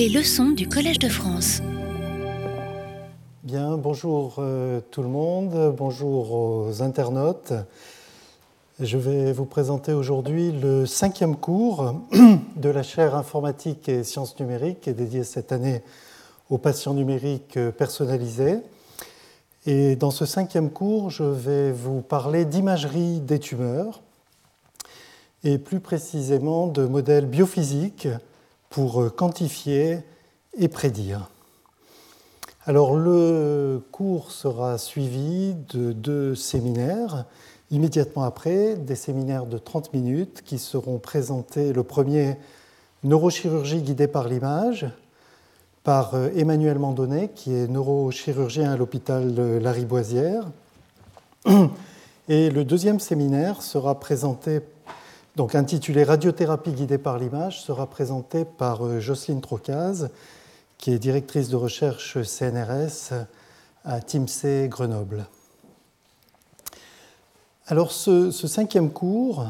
Les leçons du Collège de France. Bien, bonjour euh, tout le monde, bonjour aux internautes. Je vais vous présenter aujourd'hui le cinquième cours de la chaire informatique et sciences numériques dédié cette année aux patients numériques personnalisés. Et dans ce cinquième cours, je vais vous parler d'imagerie des tumeurs et plus précisément de modèles biophysiques pour quantifier et prédire. Alors le cours sera suivi de deux séminaires immédiatement après, des séminaires de 30 minutes qui seront présentés. Le premier, neurochirurgie guidée par l'image, par euh, Emmanuel Mandonnet, qui est neurochirurgien à l'hôpital Lariboisière. Et le deuxième séminaire sera présenté, donc intitulé Radiothérapie guidée par l'image, sera présenté par euh, Jocelyne Trocaz, qui est directrice de recherche CNRS à TIMSE Grenoble. Alors ce, ce, cinquième cours,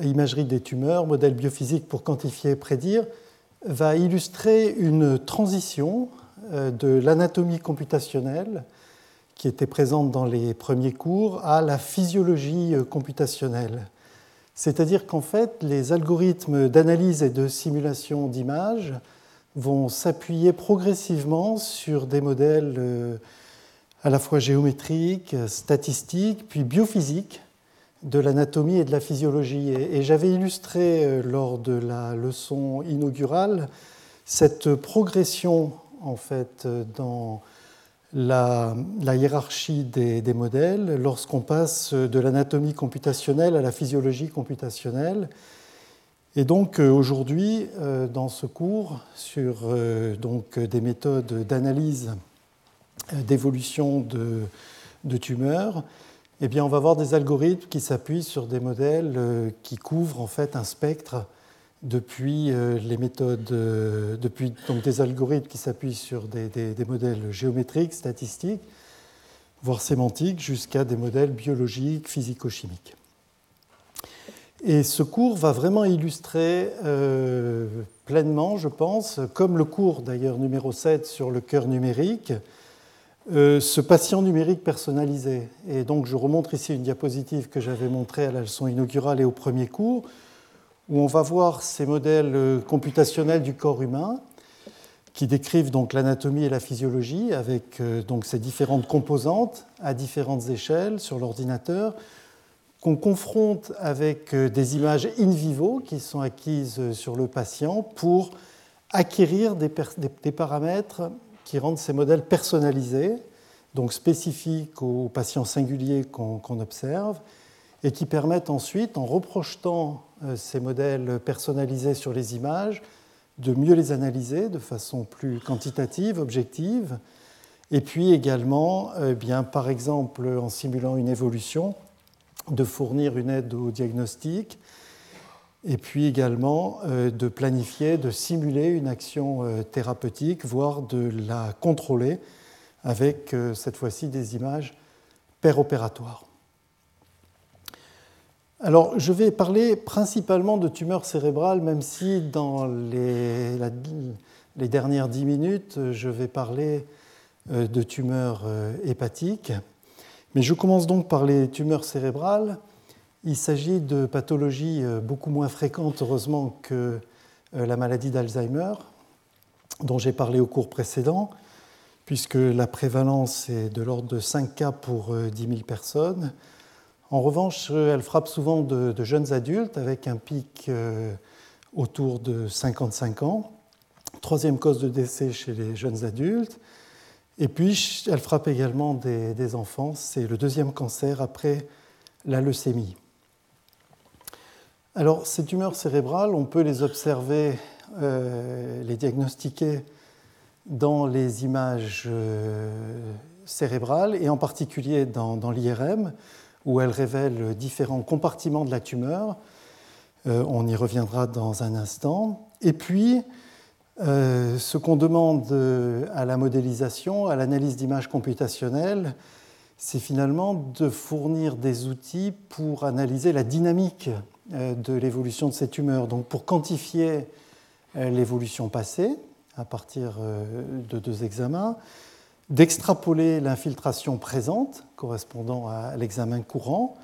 Imagerie des tumeurs, modèle biophysique pour quantifier et prédire, va illustrer une transition euh, de l'anatomie computationnelle qui était présente dans les premiers cours à la physiologie euh, computationnelle. C'est-à-dire qu'en fait, les algorithmes d'analyse et de simulation d'images vont s'appuyer progressivement sur des modèles euh, à la fois géométriques, statistiques, puis biophysiques de l'anatomie et de la physiologie. Et, j'avais illustré euh, lors de la leçon inaugurale cette progression en fait dans la, hiérarchie des, modèles lorsqu'on passe de l'anatomie computationnelle à la physiologie computationnelle. Et donc euh, aujourd'hui, euh, dans ce cours sur donc, des méthodes d'analyse d'évolution de, de tumeurs, eh bien, on va voir des algorithmes qui s'appuient sur des modèles euh, qui couvrent en fait un spectre depuis euh, les méthodes, euh, depuis donc des algorithmes qui s'appuient sur des, modèles géométriques, statistiques, voire sémantiques, jusqu'à des modèles biologiques, physico-chimiques. Et ce cours va vraiment illustrer pleinement, je pense, comme le cours d'ailleurs numéro 7 sur le cœur numérique, euh, ce patient numérique personnalisé. Et donc je remontre ici une diapositive que j'avais montrée à la leçon inaugurale et au premier cours, où on va voir ces modèles euh, computationnels du corps humain qui décrivent donc l'anatomie et la physiologie avec euh, donc ces différentes composantes à différentes échelles sur l'ordinateur qu'on confronte avec des images in vivo qui sont acquises sur le patient pour acquérir des, paramètres qui rendent ces modèles personnalisés, donc spécifiques aux patients singuliers qu'on observe, et qui permettent ensuite, en reprojetant euh, ces modèles personnalisés sur les images, de mieux les analyser de façon plus quantitative, objective, et puis également, eh bien, par exemple, en simulant une évolution, de fournir une aide au diagnostic, et puis également euh, de planifier, de simuler une action euh, thérapeutique, voire de la contrôler avec euh, cette fois-ci des images péropératoires. Alors, je vais parler principalement de tumeurs cérébrales, même si dans les, dernières dix minutes, je vais parler de tumeurs hépatiques. Mais je commence donc par les tumeurs cérébrales. Il s'agit de pathologies euh, beaucoup moins fréquentes, heureusement, que euh, la maladie d'Alzheimer, dont j'ai parlé au cours précédent, puisque la prévalence est de l'ordre de 5 cas pour 10 euh, 000 personnes. En revanche, elle frappe souvent de, jeunes adultes avec un pic autour de 55 ans. Troisième cause de décès chez les jeunes adultes. Et puis, elle frappe également des, des enfants. C'est le deuxième cancer après la leucémie. Alors, ces tumeurs cérébrales, on peut les observer, euh, les diagnostiquer dans les images euh, cérébrales et en particulier dans, l'IRM, où elles révèlent différents compartiments de la tumeur. Euh, on y reviendra dans un instant. Et puis, ce qu'on demande à la modélisation, à l'analyse d'images computationnelles, c'est finalement de fournir des outils pour analyser la dynamique euh, de l'évolution de ces tumeurs. Donc pour quantifier euh, l'évolution passée à partir de deux examens, d'extrapoler l'infiltration présente correspondant à l'examen courant,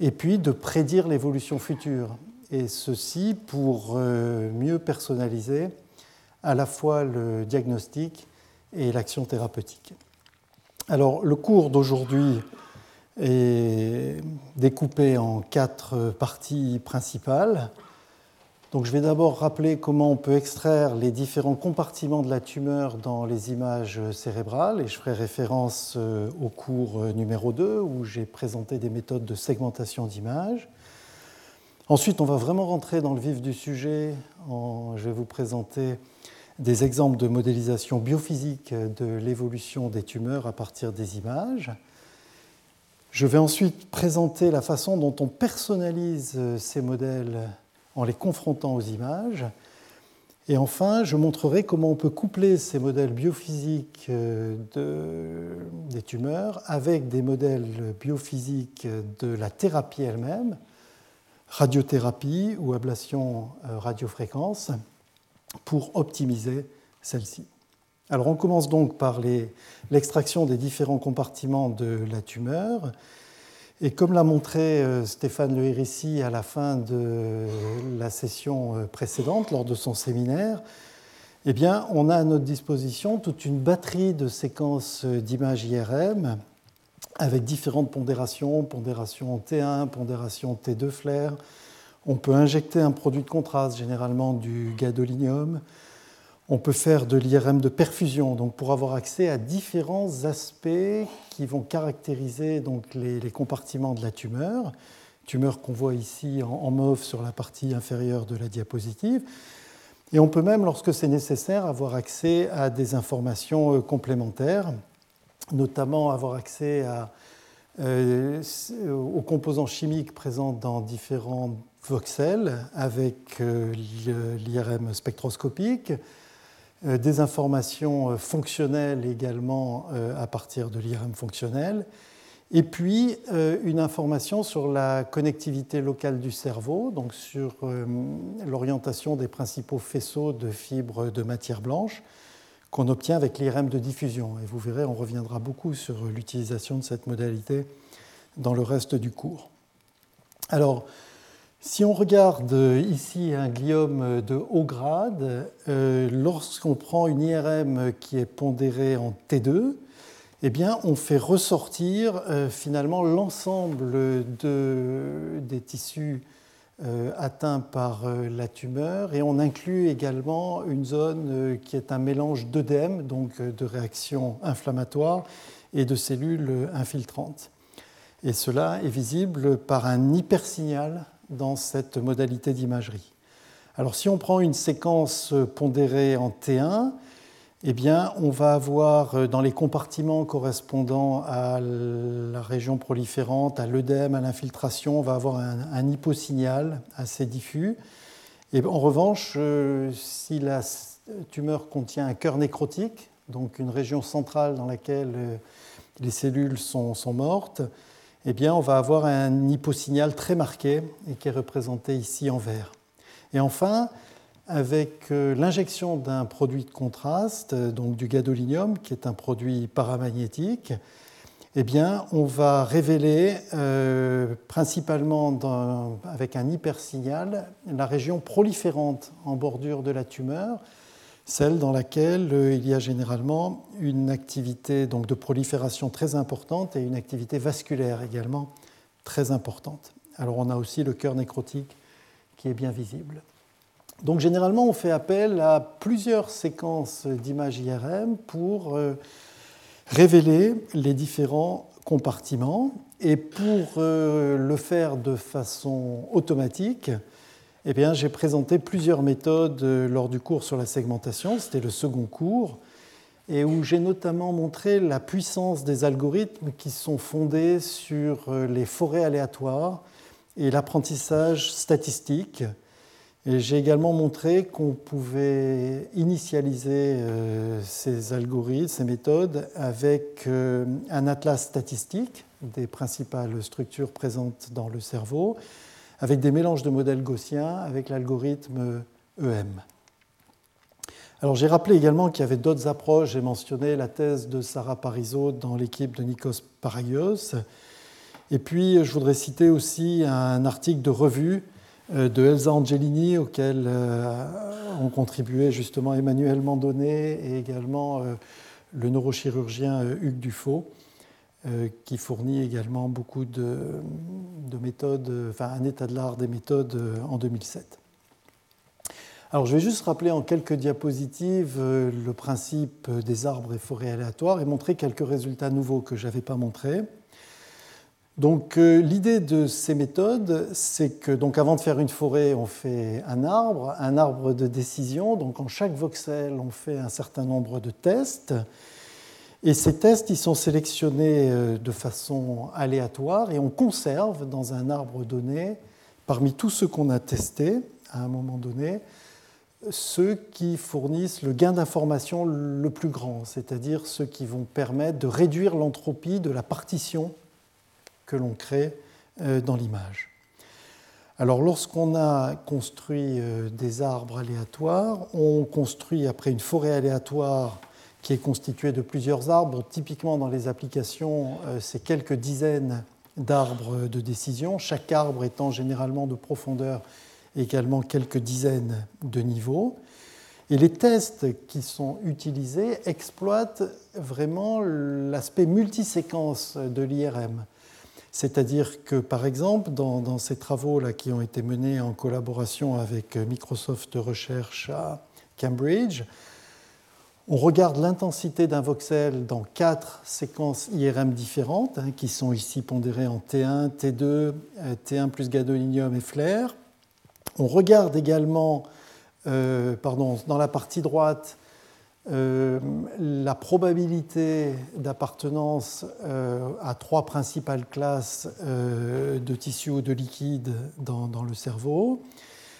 et puis de prédire l'évolution future. Et ceci pour mieux personnaliser à la fois le diagnostic et l'action thérapeutique. Alors, le cours d'aujourd'hui est découpé en quatre parties principales. Je vais d'abord rappeler comment on peut extraire les différents compartiments de la tumeur dans les images cérébrales, et je ferai référence euh, au cours numéro 2 où j'ai présenté des méthodes de segmentation d'images. Ensuite, on va vraiment rentrer dans le vif du sujet. Je vais vous présenter des exemples de modélisation biophysique de l'évolution des tumeurs à partir des images. Je vais ensuite présenter la façon dont on personnalise ces modèles en les confrontant aux images. Et enfin, je montrerai comment on peut coupler ces modèles biophysiques des tumeurs avec des modèles biophysiques de la thérapie elle-même, radiothérapie ou ablation euh, radiofréquence pour optimiser celle-ci. Alors on commence donc par l'extraction des différents compartiments de la tumeur. Et comme l'a montré euh, Stéphane Le Hérissi à la fin de la session euh, précédente, lors de son séminaire, eh on a à notre disposition toute une batterie de séquences d'images IRM avec différentes pondérations, pondération T1, pondération T2 flair, on peut injecter un produit de contraste, généralement du gadolinium. On peut faire de l'IRM de perfusion, donc pour avoir accès à différents aspects qui vont caractériser donc les, compartiments de la tumeur, tumeur qu'on voit ici en, mauve sur la partie inférieure de la diapositive. Et on peut même, lorsque c'est nécessaire, avoir accès à des informations euh, complémentaires, notamment avoir accès euh, aux composants chimiques présents dans différents voxels avec euh, l'IRM spectroscopique, des informations fonctionnelles également à partir de l'IRM fonctionnel, et puis une information sur la connectivité locale du cerveau, donc sur l'orientation des principaux faisceaux de fibres de matière blanche qu'on obtient avec l'IRM de diffusion. Et vous verrez, on reviendra beaucoup sur l'utilisation de cette modalité dans le reste du cours. Alors, si on regarde ici un gliome de haut grade, euh, lorsqu'on prend une IRM qui est pondérée en T2, eh bien, on fait ressortir euh, finalement l'ensemble des tissus euh, atteint par euh, la tumeur et on inclut également une zone euh, qui est un mélange d'œdème, donc de réactions inflammatoires et de cellules infiltrantes. Et cela est visible par un hypersignal dans cette modalité d'imagerie. Alors si on prend une séquence pondérée en T1, eh bien, on va avoir euh, dans les compartiments correspondant à la région proliférante, à l'œdème, à l'infiltration, on va avoir un, hyposignal assez diffus. Et en revanche, euh, si la tumeur contient un cœur nécrotique, donc une région centrale dans laquelle euh, les cellules sont, sont mortes, eh bien, on va avoir un hyposignal très marqué et qui est représenté ici en vert. Et enfin, avec euh, l'injection d'un produit de contraste, euh, donc du gadolinium, qui est un produit paramagnétique, eh bien, on va révéler euh, principalement avec un hypersignal la région proliférante en bordure de la tumeur, celle dans laquelle il y a généralement une activité donc, de prolifération très importante et une activité vasculaire également très importante. Alors on a aussi le cœur nécrotique qui est bien visible. Donc généralement, on fait appel à plusieurs séquences d'images IRM pour euh, révéler les différents compartiments. Et pour euh, le faire de façon automatique, eh bien, j'ai présenté plusieurs méthodes euh, lors du cours sur la segmentation, c'était le second cours, et où j'ai notamment montré la puissance des algorithmes qui sont fondés sur les forêts aléatoires et l'apprentissage statistique. J'ai également montré qu'on pouvait initialiser euh, ces algorithmes, ces méthodes, avec euh, un atlas statistique des principales structures présentes dans le cerveau, avec des mélanges de modèles gaussiens, avec l'algorithme EM. Alors j'ai rappelé également qu'il y avait d'autres approches. J'ai mentionné la thèse de Sarah Parizeau dans l'équipe de Nikos Paragios. Et puis je voudrais citer aussi un article de revue euh, de Elsa Angelini auquel euh, ont contribué justement Emmanuel Mandonnet et également euh, le neurochirurgien Hugues Dufaux, qui fournit également beaucoup de, de méthodes, enfin un état de l'art des méthodes en 2007. Alors je vais juste rappeler en quelques diapositives euh, le principe des arbres et forêts aléatoires et montrer quelques résultats nouveaux que je n'avais pas montrés. Donc euh, l'idée de ces méthodes, c'est que donc avant de faire une forêt, on fait un arbre, un arbre de décision. Donc en chaque voxel, on fait un certain nombre de tests. Et ces tests, ils sont sélectionnés euh, de façon aléatoire et on conserve dans un arbre donné, parmi tous ceux qu'on a testés à un moment donné, ceux qui fournissent le gain d'information le plus grand, c'est-à-dire ceux qui vont permettre de réduire l'entropie de la partition que l'on crée euh, dans l'image. Alors lorsqu'on a construit euh, des arbres aléatoires, on construit après une forêt aléatoire qui est constituée de plusieurs arbres. Typiquement dans les applications, euh, c'est quelques dizaines d'arbres de décision, chaque arbre étant généralement de profondeur également quelques dizaines de niveaux. Et les tests qui sont utilisés exploitent vraiment l'aspect multiséquence de l'IRM. C'est-à-dire que, par exemple, dans, ces travaux-là qui ont été menés en collaboration avec Microsoft Recherche à Cambridge, on regarde l'intensité d'un voxel dans quatre séquences IRM différentes, hein, qui sont ici pondérées en T1, T2, T1 plus gadolinium et flair. On regarde également, euh, pardon, dans la partie droite, euh, la probabilité d'appartenance euh, à trois principales classes de tissus ou de liquides dans, dans, le cerveau.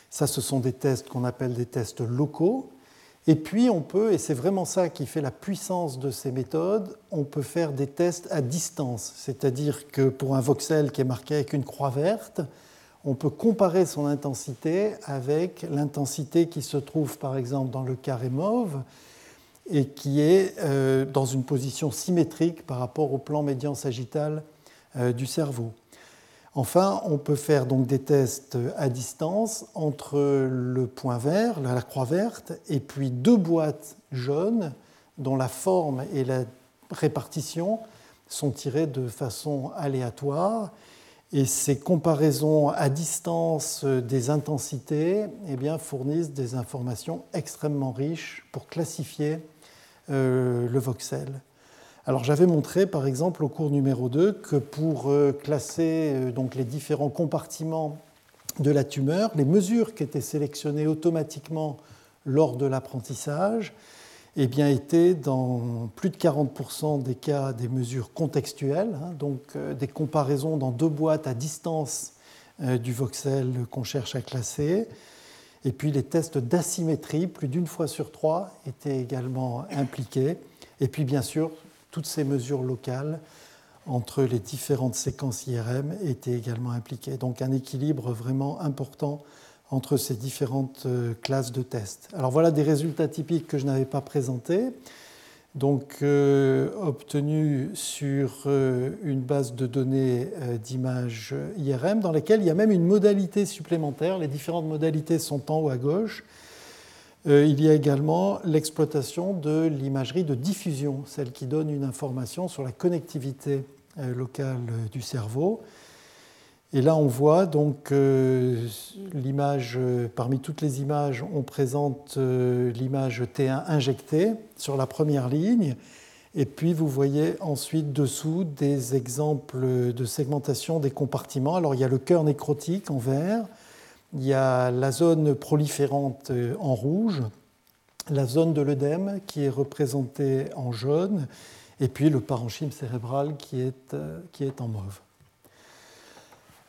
Ça, ce sont des tests qu'on appelle des tests locaux. Et puis, on peut, et c'est vraiment ça qui fait la puissance de ces méthodes, on peut faire des tests à distance. C'est-à-dire que pour un voxel qui est marqué avec une croix verte, on peut comparer son intensité avec l'intensité qui se trouve par exemple dans le carré mauve et qui est euh, dans une position symétrique par rapport au plan médian sagittal euh, du cerveau. Enfin, on peut faire donc des tests à distance entre le point vert, la croix verte, et puis deux boîtes jaunes dont la forme et la répartition sont tirées de façon aléatoire et ces comparaisons à distance des intensités eh bien, fournissent des informations extrêmement riches pour classifier euh, le voxel. Alors j'avais montré par exemple au cours numéro 2 que pour euh, classer euh, donc, les différents compartiments de la tumeur, les mesures qui étaient sélectionnées automatiquement lors de l'apprentissage eh bien, étaient dans plus de 40% des cas des mesures contextuelles, hein, donc euh, des comparaisons dans deux boîtes à distance du voxel qu'on cherche à classer. Et puis les tests d'asymétrie, plus d'une fois sur trois, étaient également impliqués. Et puis bien sûr, toutes ces mesures locales entre les différentes séquences IRM étaient également impliquées. Donc un équilibre vraiment important entre ces différentes euh, classes de tests. Alors voilà des résultats typiques que je n'avais pas présentés, donc euh, obtenus sur euh, une base de données d'images IRM dans laquelle il y a même une modalité supplémentaire. Les différentes modalités sont en haut à gauche. Il y a également l'exploitation de l'imagerie de diffusion, celle qui donne une information sur la connectivité locale du cerveau. Et là, on voit donc euh, l'image, euh, parmi toutes les images, on présente euh, l'image T1 injectée sur la première ligne. Et puis, vous voyez ensuite dessous des exemples de segmentation des compartiments. Alors, il y a le cœur nécrotique en vert, il y a la zone proliférante en rouge, la zone de l'œdème qui est représentée en jaune, et puis le parenchyme cérébral qui est, qui est en mauve.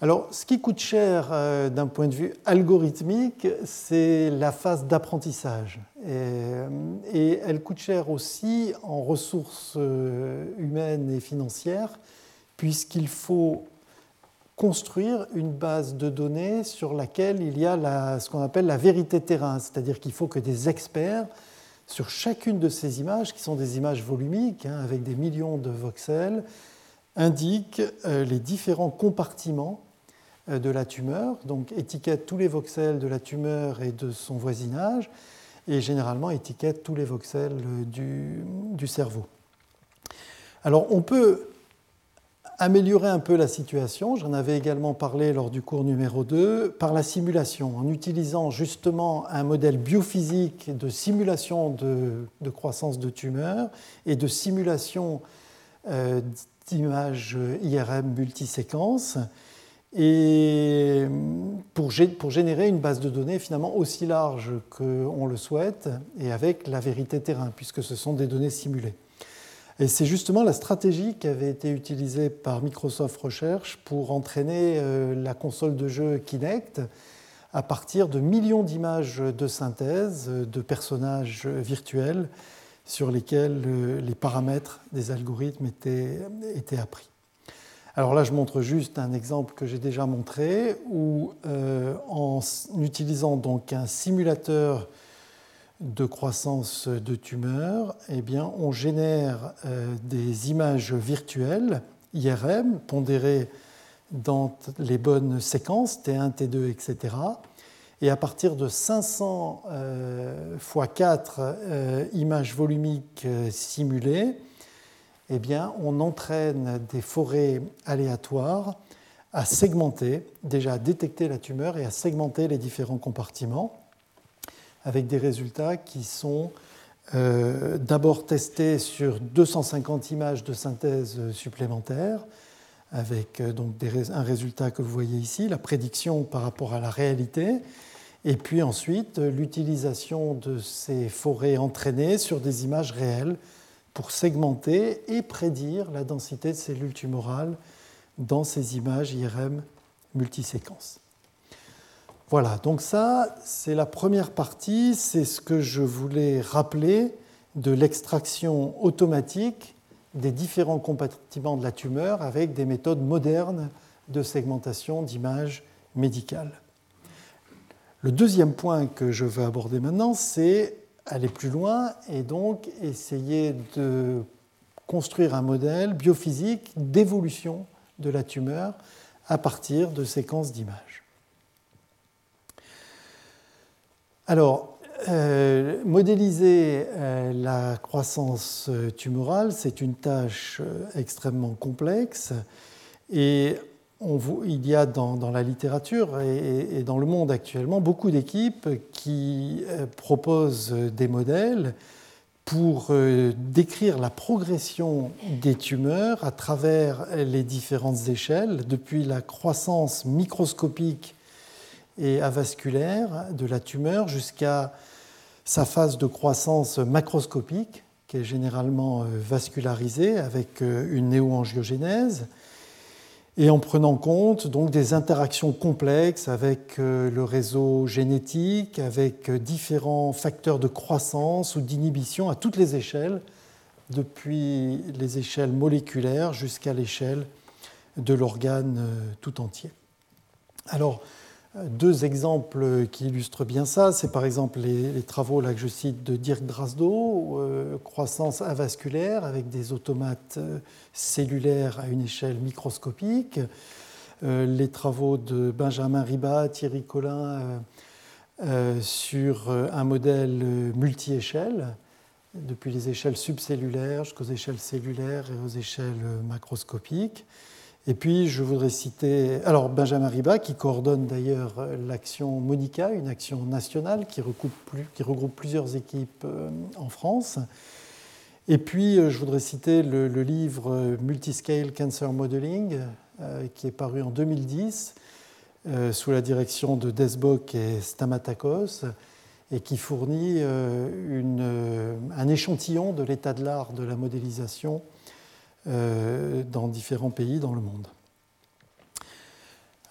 Alors, ce qui coûte cher euh, d'un point de vue algorithmique, c'est la phase d'apprentissage. Et, euh, elle coûte cher aussi en ressources euh, humaines et financières, puisqu'il faut construire une base de données sur laquelle il y a ce qu'on appelle la vérité terrain, c'est-à-dire qu'il faut que des experts sur chacune de ces images, qui sont des images volumiques, hein, avec des millions de voxels, indique euh, les différents compartiments euh, de la tumeur, donc étiquette tous les voxels de la tumeur et de son voisinage, et généralement étiquette tous les voxels du, du cerveau. Alors on peut améliorer un peu la situation, j'en avais également parlé lors du cours numéro 2, par la simulation, en utilisant justement un modèle biophysique de simulation de, croissance de tumeurs et de simulation euh, d'images IRM multiséquences, pour, pour générer une base de données finalement aussi large qu'on le souhaite et avec la vérité terrain, puisque ce sont des données simulées. Et c'est justement la stratégie qui avait été utilisée par Microsoft Research pour entraîner euh, la console de jeu Kinect à partir de millions d'images de synthèse de personnages virtuels sur lesquels euh, les paramètres des algorithmes étaient, appris. Alors là, je montre juste un exemple que j'ai déjà montré où, euh, en utilisant donc un simulateur de croissance de tumeurs, eh on génère euh, des images virtuelles IRM pondérées dans les bonnes séquences T1, T2, etc. Et à partir de 500 x 4 images volumiques euh, simulées, eh on entraîne des forêts aléatoires à segmenter, déjà à détecter la tumeur et à segmenter les différents compartiments avec des résultats qui sont euh, d'abord testés sur 250 images de synthèse supplémentaires, avec euh, donc un résultat que vous voyez ici, la prédiction par rapport à la réalité, et puis ensuite l'utilisation de ces forêts entraînées sur des images réelles pour segmenter et prédire la densité de cellules tumorales dans ces images IRM multiséquences. Voilà, donc ça, c'est la première partie, c'est ce que je voulais rappeler de l'extraction automatique des différents compartiments de la tumeur avec des méthodes modernes de segmentation d'images médicales. Le deuxième point que je veux aborder maintenant, c'est aller plus loin et donc essayer de construire un modèle biophysique d'évolution de la tumeur à partir de séquences d'images. Alors, euh, modéliser euh, la croissance tumorale, c'est une tâche euh, extrêmement complexe et il y a dans, la littérature et, dans le monde actuellement beaucoup d'équipes qui proposent des modèles pour décrire la progression des tumeurs à travers les différentes échelles, depuis la croissance microscopique et avasculaire de la tumeur jusqu'à sa phase de croissance macroscopique, qui est généralement euh, vascularisée avec euh, une néoangiogénèse, et en prenant compte donc des interactions complexes avec euh, le réseau génétique, avec différents facteurs de croissance ou d'inhibition à toutes les échelles, depuis les échelles moléculaires jusqu'à l'échelle de l'organe tout entier. Alors, deux exemples qui illustrent bien ça, c'est par exemple les, travaux là, que je cite de Dirk Drasdo, euh, croissance avasculaire avec des automates euh, cellulaires à une échelle microscopique, euh, les travaux de Benjamin Riba, Thierry Collin sur un modèle multi-échelle, depuis les échelles subcellulaires jusqu'aux échelles cellulaires et aux échelles macroscopiques. Et puis, je voudrais citer alors Benjamin Riba, qui coordonne d'ailleurs l'action Monica, une action nationale qui regroupe, plusieurs équipes euh, en France. Et puis, euh, je voudrais citer le, livre Multiscale Cancer Modeling, euh, qui est paru en 2010 sous la direction de Desbok et Stamatakos, et qui fournit un échantillon de l'état de l'art de la modélisation euh, dans différents pays dans le monde.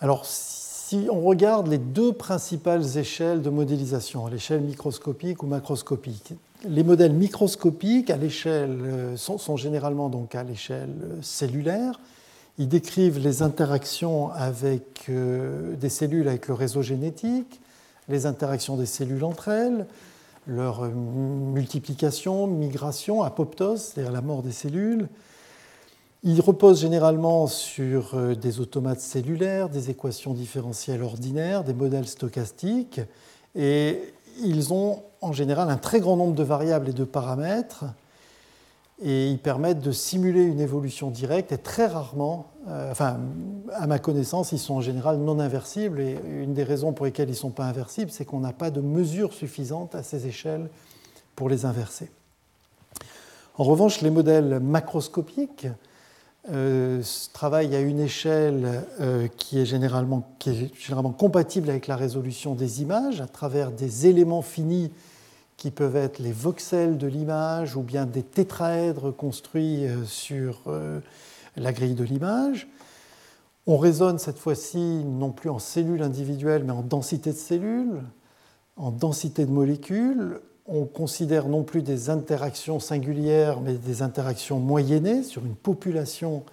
Alors, si on regarde les deux principales échelles de modélisation, l'échelle microscopique ou macroscopique, les modèles microscopiques à euh, sont, généralement donc à l'échelle cellulaire. Ils décrivent les interactions avec euh, des cellules avec le réseau génétique, les interactions des cellules entre elles, leur multiplication, migration, apoptose, c'est-à-dire la mort des cellules. Il repose généralement sur euh, des automates cellulaires, des équations différentielles ordinaires, des modèles stochastiques, et ils ont en général un très grand nombre de variables et de paramètres, et ils permettent de simuler une évolution directe, et très rarement, euh, enfin, à ma connaissance, ils sont en général non inversibles, et une des raisons pour lesquelles ils ne sont pas inversibles, c'est qu'on n'a pas de mesure suffisante à ces échelles pour les inverser. En revanche, les modèles macroscopiques, euh, travaille à une échelle euh, qui, est généralement, compatible avec la résolution des images à travers des éléments finis qui peuvent être les voxels de l'image ou bien des tétraèdres construits euh, sur la grille de l'image. On raisonne cette fois-ci non plus en cellules individuelles, mais en densité de cellules, en densité de molécules on considère non plus des interactions singulières, mais des interactions moyennées sur une population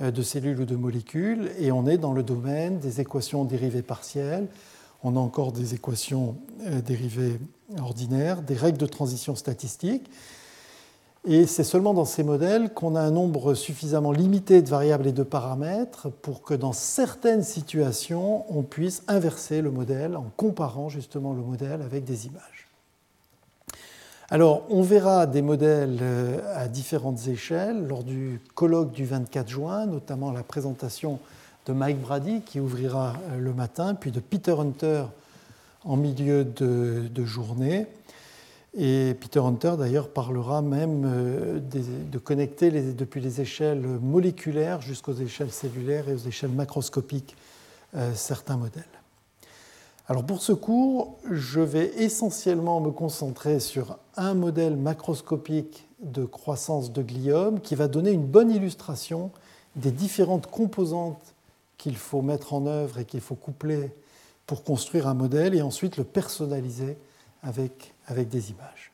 euh, de cellules ou de molécules, et on est dans le domaine des équations dérivées partielles. On a encore des équations euh, dérivées ordinaires, des règles de transition statistique. Et c'est seulement dans ces modèles qu'on a un nombre suffisamment limité de variables et de paramètres pour que dans certaines situations, on puisse inverser le modèle en comparant justement le modèle avec des images. Alors, on verra des modèles euh, à différentes échelles lors du colloque du 24 juin, notamment la présentation de Mike Brady qui ouvrira euh, le matin, puis de Peter Hunter en milieu de, journée. Et Peter Hunter, d'ailleurs, parlera même euh, de connecter depuis les échelles moléculaires jusqu'aux échelles cellulaires et aux échelles macroscopiques certains modèles. Alors pour ce cours, je vais essentiellement me concentrer sur un modèle macroscopique de croissance de gliome qui va donner une bonne illustration des différentes composantes qu'il faut mettre en œuvre et qu'il faut coupler pour construire un modèle et ensuite le personnaliser avec, avec des images.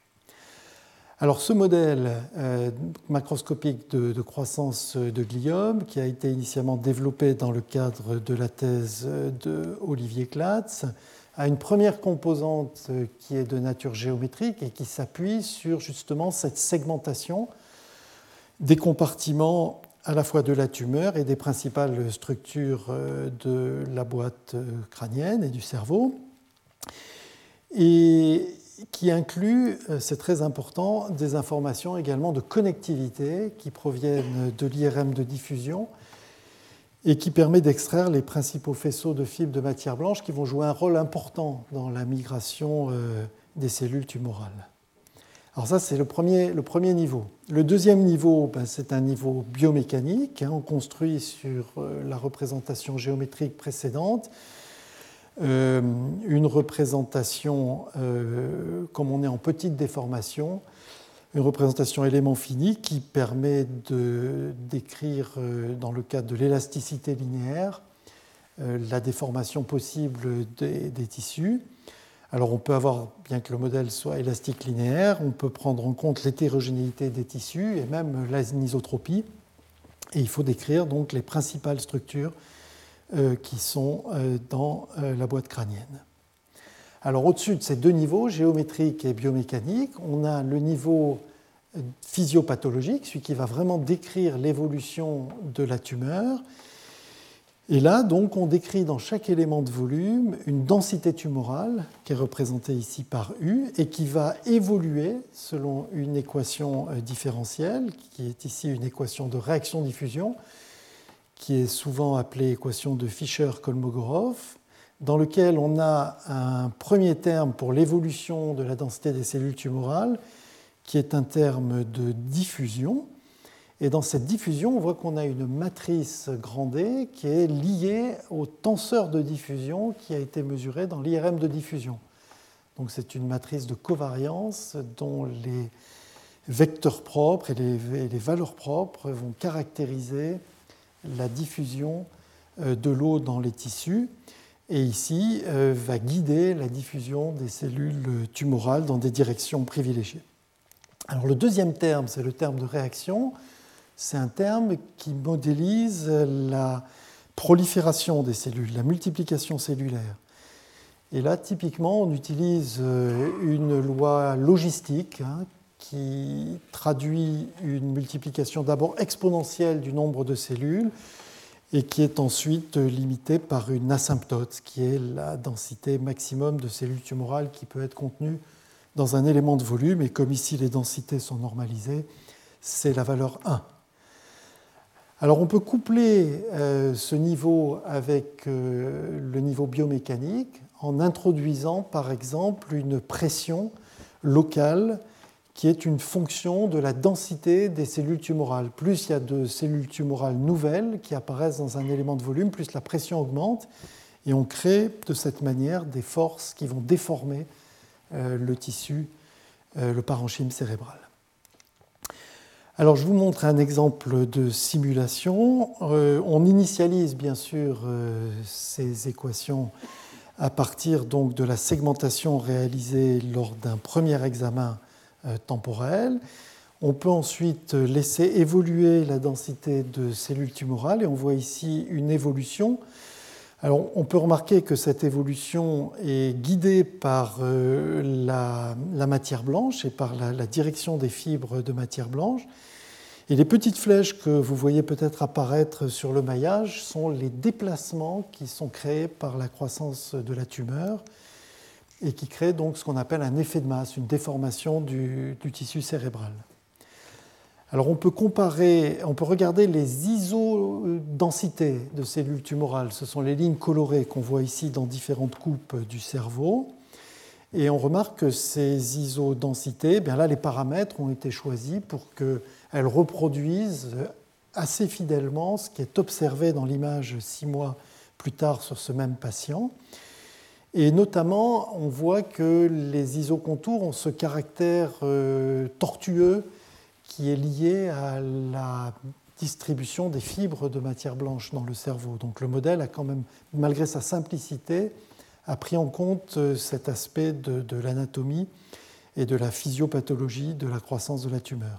Alors ce modèle euh, macroscopique de, croissance de gliome, qui a été initialement développé dans le cadre de la thèse de Olivier Klatz, a une première composante euh, qui est de nature géométrique et qui s'appuie sur justement cette segmentation des compartiments à la fois de la tumeur et des principales structures euh, de la boîte crânienne et du cerveau, et qui inclut, c'est très important, des informations également de connectivité qui proviennent de l'IRM de diffusion et qui permet d'extraire les principaux faisceaux de fibres de matière blanche qui vont jouer un rôle important dans la migration euh, des cellules tumorales. Alors ça, c'est le premier, le premier niveau. Le deuxième niveau, ben, c'est un niveau biomécanique. Hein. on construit sur euh, la représentation géométrique précédente euh, une représentation, comme on est en petite déformation, une représentation élément fini qui permet de décrire, euh, dans le cadre de l'élasticité linéaire, euh, la déformation possible des, tissus. Alors on peut avoir, bien que le modèle soit élastique linéaire, on peut prendre en compte l'hétérogénéité des tissus et même l'anisotropie. Et il faut décrire donc les principales structures euh, qui sont dans la boîte crânienne. Alors au-dessus de ces deux niveaux, géométrique et biomécanique, on a le niveau physiopathologique, celui qui va vraiment décrire l'évolution de la tumeur. Et là, donc, on décrit dans chaque élément de volume une densité tumorale, qui est représentée ici par U, et qui va évoluer selon une équation euh, différentielle, qui est ici une équation de réaction-diffusion, qui est souvent appelée équation de Fischer-Kolmogorov, dans lequel on a un premier terme pour l'évolution de la densité des cellules tumorales, qui est un terme de diffusion. Et dans cette diffusion, on voit qu'on a une matrice grandée qui est liée au tenseur de diffusion qui a été mesuré dans l'IRM de diffusion. Donc c'est une matrice de covariance dont les vecteurs propres et les, valeurs propres vont caractériser la diffusion euh, de l'eau dans les tissus et ici euh, va guider la diffusion des cellules tumorales dans des directions privilégiées. Alors le deuxième terme, c'est le terme de réaction. C'est un terme qui modélise la prolifération des cellules, la multiplication cellulaire. Et là, typiquement, on utilise une loi logistique hein, qui traduit une multiplication d'abord exponentielle du nombre de cellules et qui est ensuite limitée par une asymptote, qui est la densité maximum de cellules tumorales qui peut être contenue dans un élément de volume. Et comme ici les densités sont normalisées, c'est la valeur 1. Alors on peut coupler euh, ce niveau avec euh, le niveau biomécanique en introduisant par exemple une pression locale qui est une fonction de la densité des cellules tumorales. Plus il y a de cellules tumorales nouvelles qui apparaissent dans un élément de volume, plus la pression augmente, et on crée de cette manière des forces qui vont déformer euh, le tissu, euh, le parenchyme cérébral. Alors je vous montre un exemple de simulation. Euh, on initialise bien sûr ces équations à partir donc de la segmentation réalisée lors d'un premier examen temporelle. On peut ensuite laisser évoluer la densité de cellules tumorales et on voit ici une évolution. Alors, on peut remarquer que cette évolution est guidée par euh, la, matière blanche et par la, la, direction des fibres de matière blanche. Et les petites flèches que vous voyez peut-être apparaître sur le maillage sont les déplacements qui sont créés par la croissance de la tumeur et qui crée donc ce qu'on appelle un effet de masse, une déformation du, tissu cérébral. Alors on peut comparer, on peut regarder les isodensités de cellules tumorales. Ce sont les lignes colorées qu'on voit ici dans différentes coupes du cerveau. Et on remarque que ces isodensités, bien là les paramètres ont été choisis pour qu'elles reproduisent assez fidèlement ce qui est observé dans l'image six mois plus tard sur ce même patient. Et notamment, on voit que les isocontours ont ce caractère euh, tortueux qui est lié à la distribution des fibres de matière blanche dans le cerveau. Donc le modèle a quand même, malgré sa simplicité, a pris en compte euh, cet aspect de l'anatomie et de la physiopathologie de la croissance de la tumeur.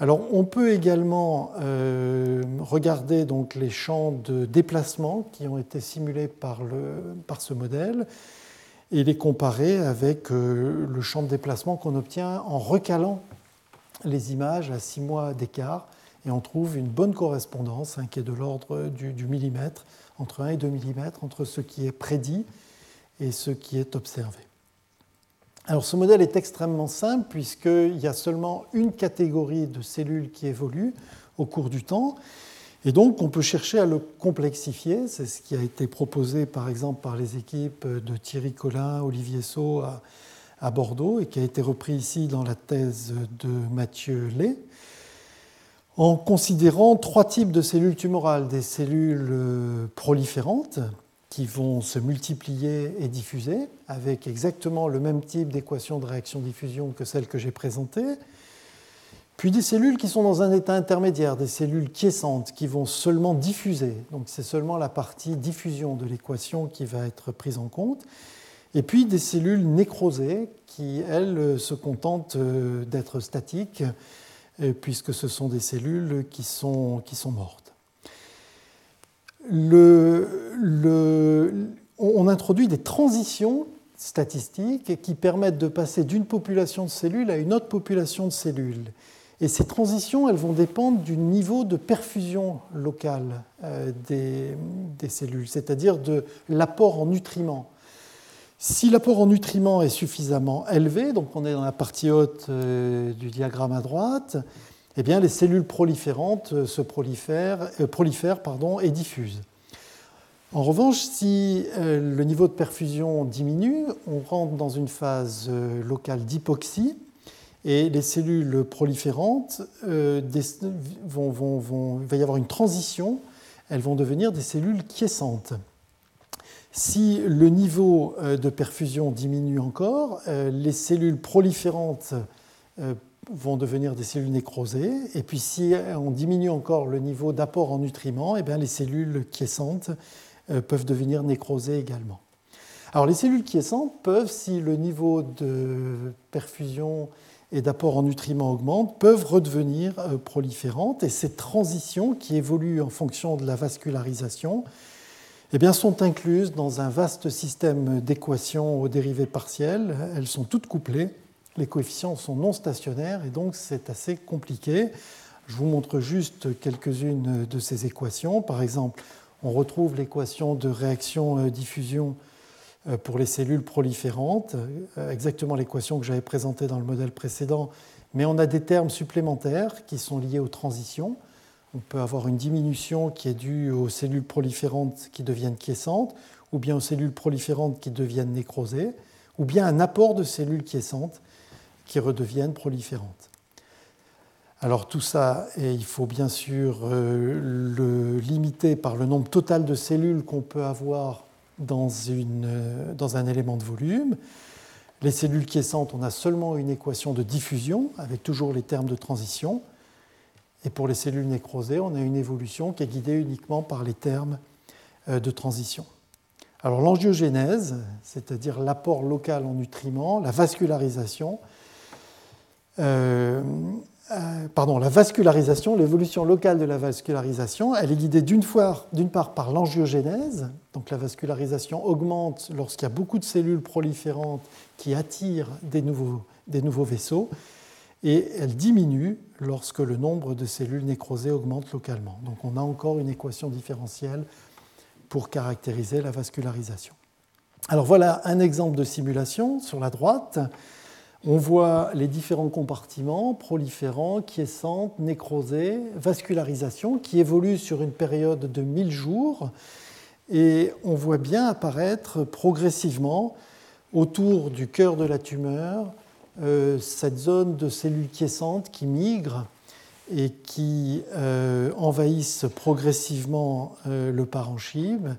On peut également euh, regarder les champs de déplacement qui ont été simulés par, ce modèle et les comparer avec euh, le champ de déplacement qu'on obtient en recalant les images à 6 mois d'écart. Et on trouve une bonne correspondance hein, qui est de l'ordre du, du, millimètre, entre 1 et 2 mm, entre ce qui est prédit et ce qui est observé. Alors ce modèle est extrêmement simple puisqu'il y a seulement une catégorie de cellules qui évolue au cours du temps. Et donc on peut chercher à le complexifier. C'est ce qui a été proposé par exemple par les équipes de Thierry Collin, Olivier Sau à, Bordeaux et qui a été repris ici dans la thèse de Mathieu Lay en considérant trois types de cellules tumorales, des cellules proliférantes, qui vont se multiplier et diffuser avec exactement le même type d'équation de réaction-diffusion que celle que j'ai présentée. Puis des cellules qui sont dans un état intermédiaire, des cellules quiescentes qui vont seulement diffuser. Donc c'est seulement la partie diffusion de l'équation qui va être prise en compte. Et puis des cellules nécrosées qui, elles, se contentent euh, d'être statiques euh, puisque ce sont des cellules qui sont, qui sont mortes on introduit des transitions statistiques qui permettent de passer d'une population de cellules à une autre population de cellules. Et ces transitions, elles vont dépendre du niveau de perfusion locale euh, des, cellules, c'est-à-dire de l'apport en nutriments. Si l'apport en nutriments est suffisamment élevé, donc on est dans la partie haute euh, du diagramme à droite, eh les cellules proliférantes euh, se prolifèrent, euh, et diffusent. En revanche, si euh, le niveau de perfusion diminue, on rentre dans une phase locale d'hypoxie et les cellules proliférantes vont, y avoir une transition, elles vont devenir des cellules quiescentes. Si le niveau de perfusion diminue encore, les cellules proliférantes vont devenir des cellules nécrosées. Et puis si on diminue encore le niveau d'apport en nutriments, et eh bien les cellules quiescentes euh, peuvent devenir nécrosées également. Alors les cellules quiescentes peuvent, si le niveau de perfusion et d'apport en nutriments augmente, peuvent redevenir euh, proliférantes. Et ces transitions qui évoluent en fonction de la vascularisation, eh bien, sont incluses dans un vaste système d'équations aux dérivées partielles. Elles sont toutes couplées. Les coefficients sont non stationnaires et donc c'est assez compliqué. Je vous montre juste quelques-unes de ces équations. Par exemple, on retrouve l'équation de réaction-diffusion euh, pour les cellules proliférantes, euh, exactement l'équation que j'avais présentée dans le modèle précédent, mais on a des termes supplémentaires qui sont liés aux transitions. On peut avoir une diminution qui est due aux cellules proliférantes qui deviennent quiescentes, ou bien aux cellules proliférantes qui deviennent nécrosées, ou bien un apport de cellules quiescentes qui redeviennent proliférantes. Alors tout ça, il faut bien sûr euh, le limiter par le nombre total de cellules qu'on peut avoir dans, une, dans un élément de volume. Les cellules quiescentes, on a seulement une équation de diffusion avec toujours les termes de transition. Et pour les cellules nécrosées, on a une évolution qui est guidée uniquement par les termes euh, de transition. Alors l'angiogénèse, c'est-à-dire l'apport local en nutriments, la vascularisation, euh, euh, pardon, la vascularisation, l'évolution locale de la vascularisation, elle est guidée d'une part par l'angiogénèse, donc la vascularisation augmente lorsqu'il y a beaucoup de cellules proliférantes qui attirent des nouveaux, des nouveaux vaisseaux, et elle diminue lorsque le nombre de cellules nécrosées augmente localement. Donc on a encore une équation différentielle pour caractériser la vascularisation. Alors voilà un exemple de simulation sur la droite. On voit les différents compartiments proliférants, quiescentes, nécrosés, vascularisation qui évoluent sur une période de 1000 jours et on voit bien apparaître progressivement autour du cœur de la tumeur euh, cette zone de cellules quiescentes qui migrent et qui euh, envahissent progressivement euh, le parenchyme.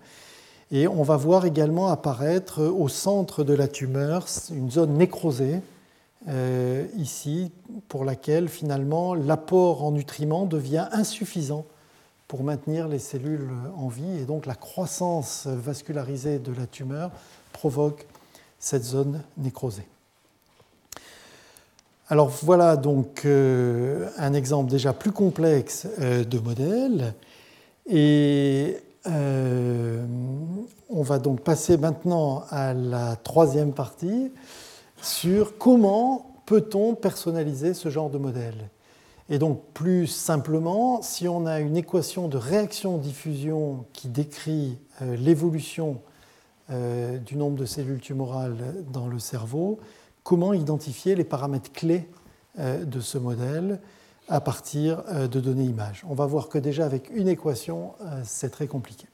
Et on va voir également apparaître au centre de la tumeur une zone nécrosée euh, ici, pour laquelle finalement l'apport en nutriments devient insuffisant pour maintenir les cellules en vie, et donc la croissance vascularisée de la tumeur provoque cette zone nécrosée. Alors voilà donc euh, un exemple déjà plus complexe euh, de modèle. Et on va donc passer maintenant à la troisième partie sur comment peut-on personnaliser ce genre de modèle. Et donc plus simplement, si on a une équation de réaction-diffusion qui décrit euh, l'évolution euh, du nombre de cellules tumorales dans le cerveau, comment identifier les paramètres clés euh, de ce modèle à partir de données images. On va voir que déjà avec une équation, c'est très compliqué.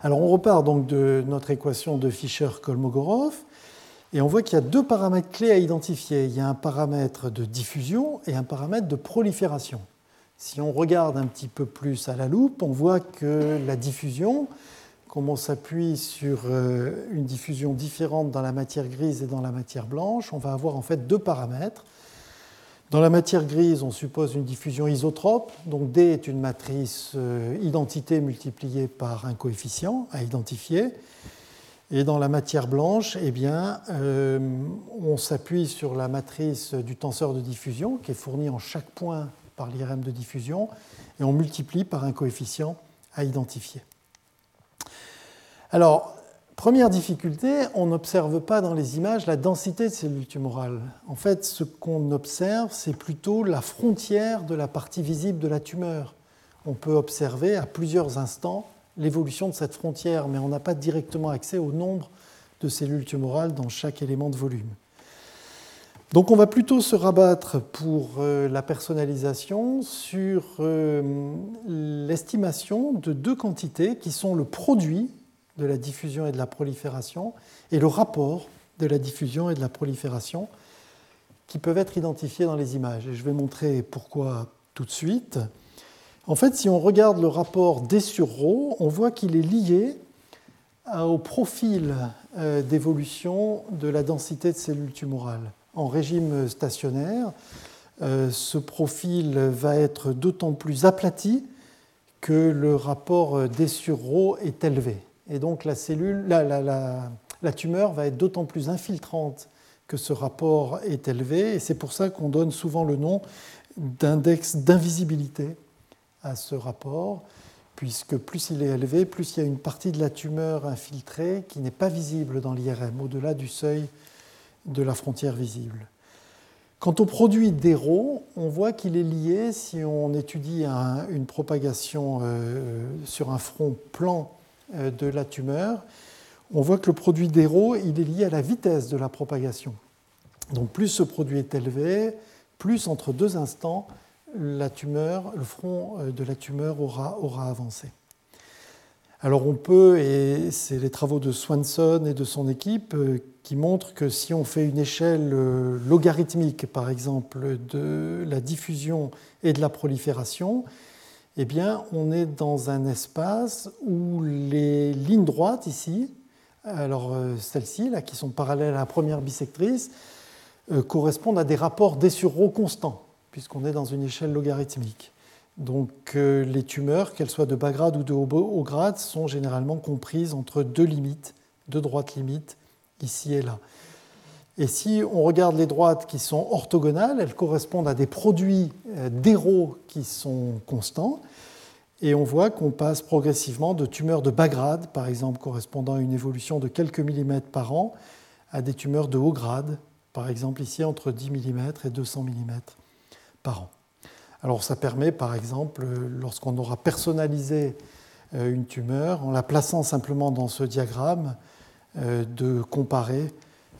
Alors on repart donc de notre équation de Fischer-Kolmogorov. Et on voit qu'il y a deux paramètres clés à identifier. Il y a un paramètre de diffusion et un paramètre de prolifération. Si on regarde un petit peu plus à la loupe, on voit que la diffusion, comme on s'appuie sur euh, une diffusion différente dans la matière grise et dans la matière blanche, on va avoir en fait deux paramètres. Dans la matière grise, on suppose une diffusion isotrope, donc D est une matrice euh, identité multipliée par un coefficient à identifier. Et dans la matière blanche, eh bien, euh, on s'appuie sur la matrice du tenseur de diffusion qui est fournie en chaque point par l'IRM de diffusion et on multiplie par un coefficient à identifier. Alors, première difficulté, on n'observe pas dans les images la densité de cellules tumorales. En fait, ce qu'on observe, c'est plutôt la frontière de la partie visible de la tumeur. On peut observer à plusieurs instants l'évolution de cette frontière, mais on n'a pas directement accès au nombre de cellules tumorales dans chaque élément de volume. Donc on va plutôt se rabattre pour euh, la personnalisation sur euh, l'estimation de deux quantités qui sont le produit de la diffusion et de la prolifération et le rapport de la diffusion et de la prolifération qui peuvent être identifiés dans les images. Et je vais montrer pourquoi tout de suite. En fait, si on regarde le rapport D sur ρ, on voit qu'il est lié au profil euh, d'évolution de la densité de cellules tumorales. En régime stationnaire, euh, ce profil va être d'autant plus aplati que le rapport D sur ρ est élevé. Et donc la, la tumeur va être d'autant plus infiltrante que ce rapport est élevé. Et c'est pour ça qu'on donne souvent le nom d'index d'invisibilité à ce rapport, puisque plus il est élevé, plus il y a une partie de la tumeur infiltrée qui n'est pas visible dans l'IRM, au-delà du seuil de la frontière visible. Quant au produit d'Hérault, on voit qu'il est lié, si on étudie une propagation euh, sur un front plan euh, de la tumeur, on voit que le produit d'Hérault, il est lié à la vitesse de la propagation. Donc plus ce produit est élevé, plus entre deux instants, la tumeur, le front euh, de la tumeur aura, avancé. Alors on peut, et c'est les travaux de Swanson et de son équipe euh, qui montrent que si on fait une échelle euh, logarithmique, par exemple, de la diffusion et de la prolifération, eh bien on est dans un espace où les lignes droites ici, alors celles-ci, là, qui sont parallèles à la première bisectrice, correspondent à des rapports D sur constants puisqu'on est dans une échelle logarithmique. Donc euh, les tumeurs, qu'elles soient de bas grade ou de haut grade, sont généralement comprises entre deux limites, deux droites limites, ici et là. Et si on regarde les droites qui sont orthogonales, elles correspondent à des produits euh, d'héros qui sont constants. Et on voit qu'on passe progressivement de tumeurs de bas grade, par exemple correspondant à une évolution de quelques millimètres par an, à des tumeurs de haut grade, par exemple ici entre 10 mm et 200 mm alors ça permet par exemple, lorsqu'on aura personnalisé euh, une tumeur, en la plaçant simplement dans ce diagramme, euh, de comparer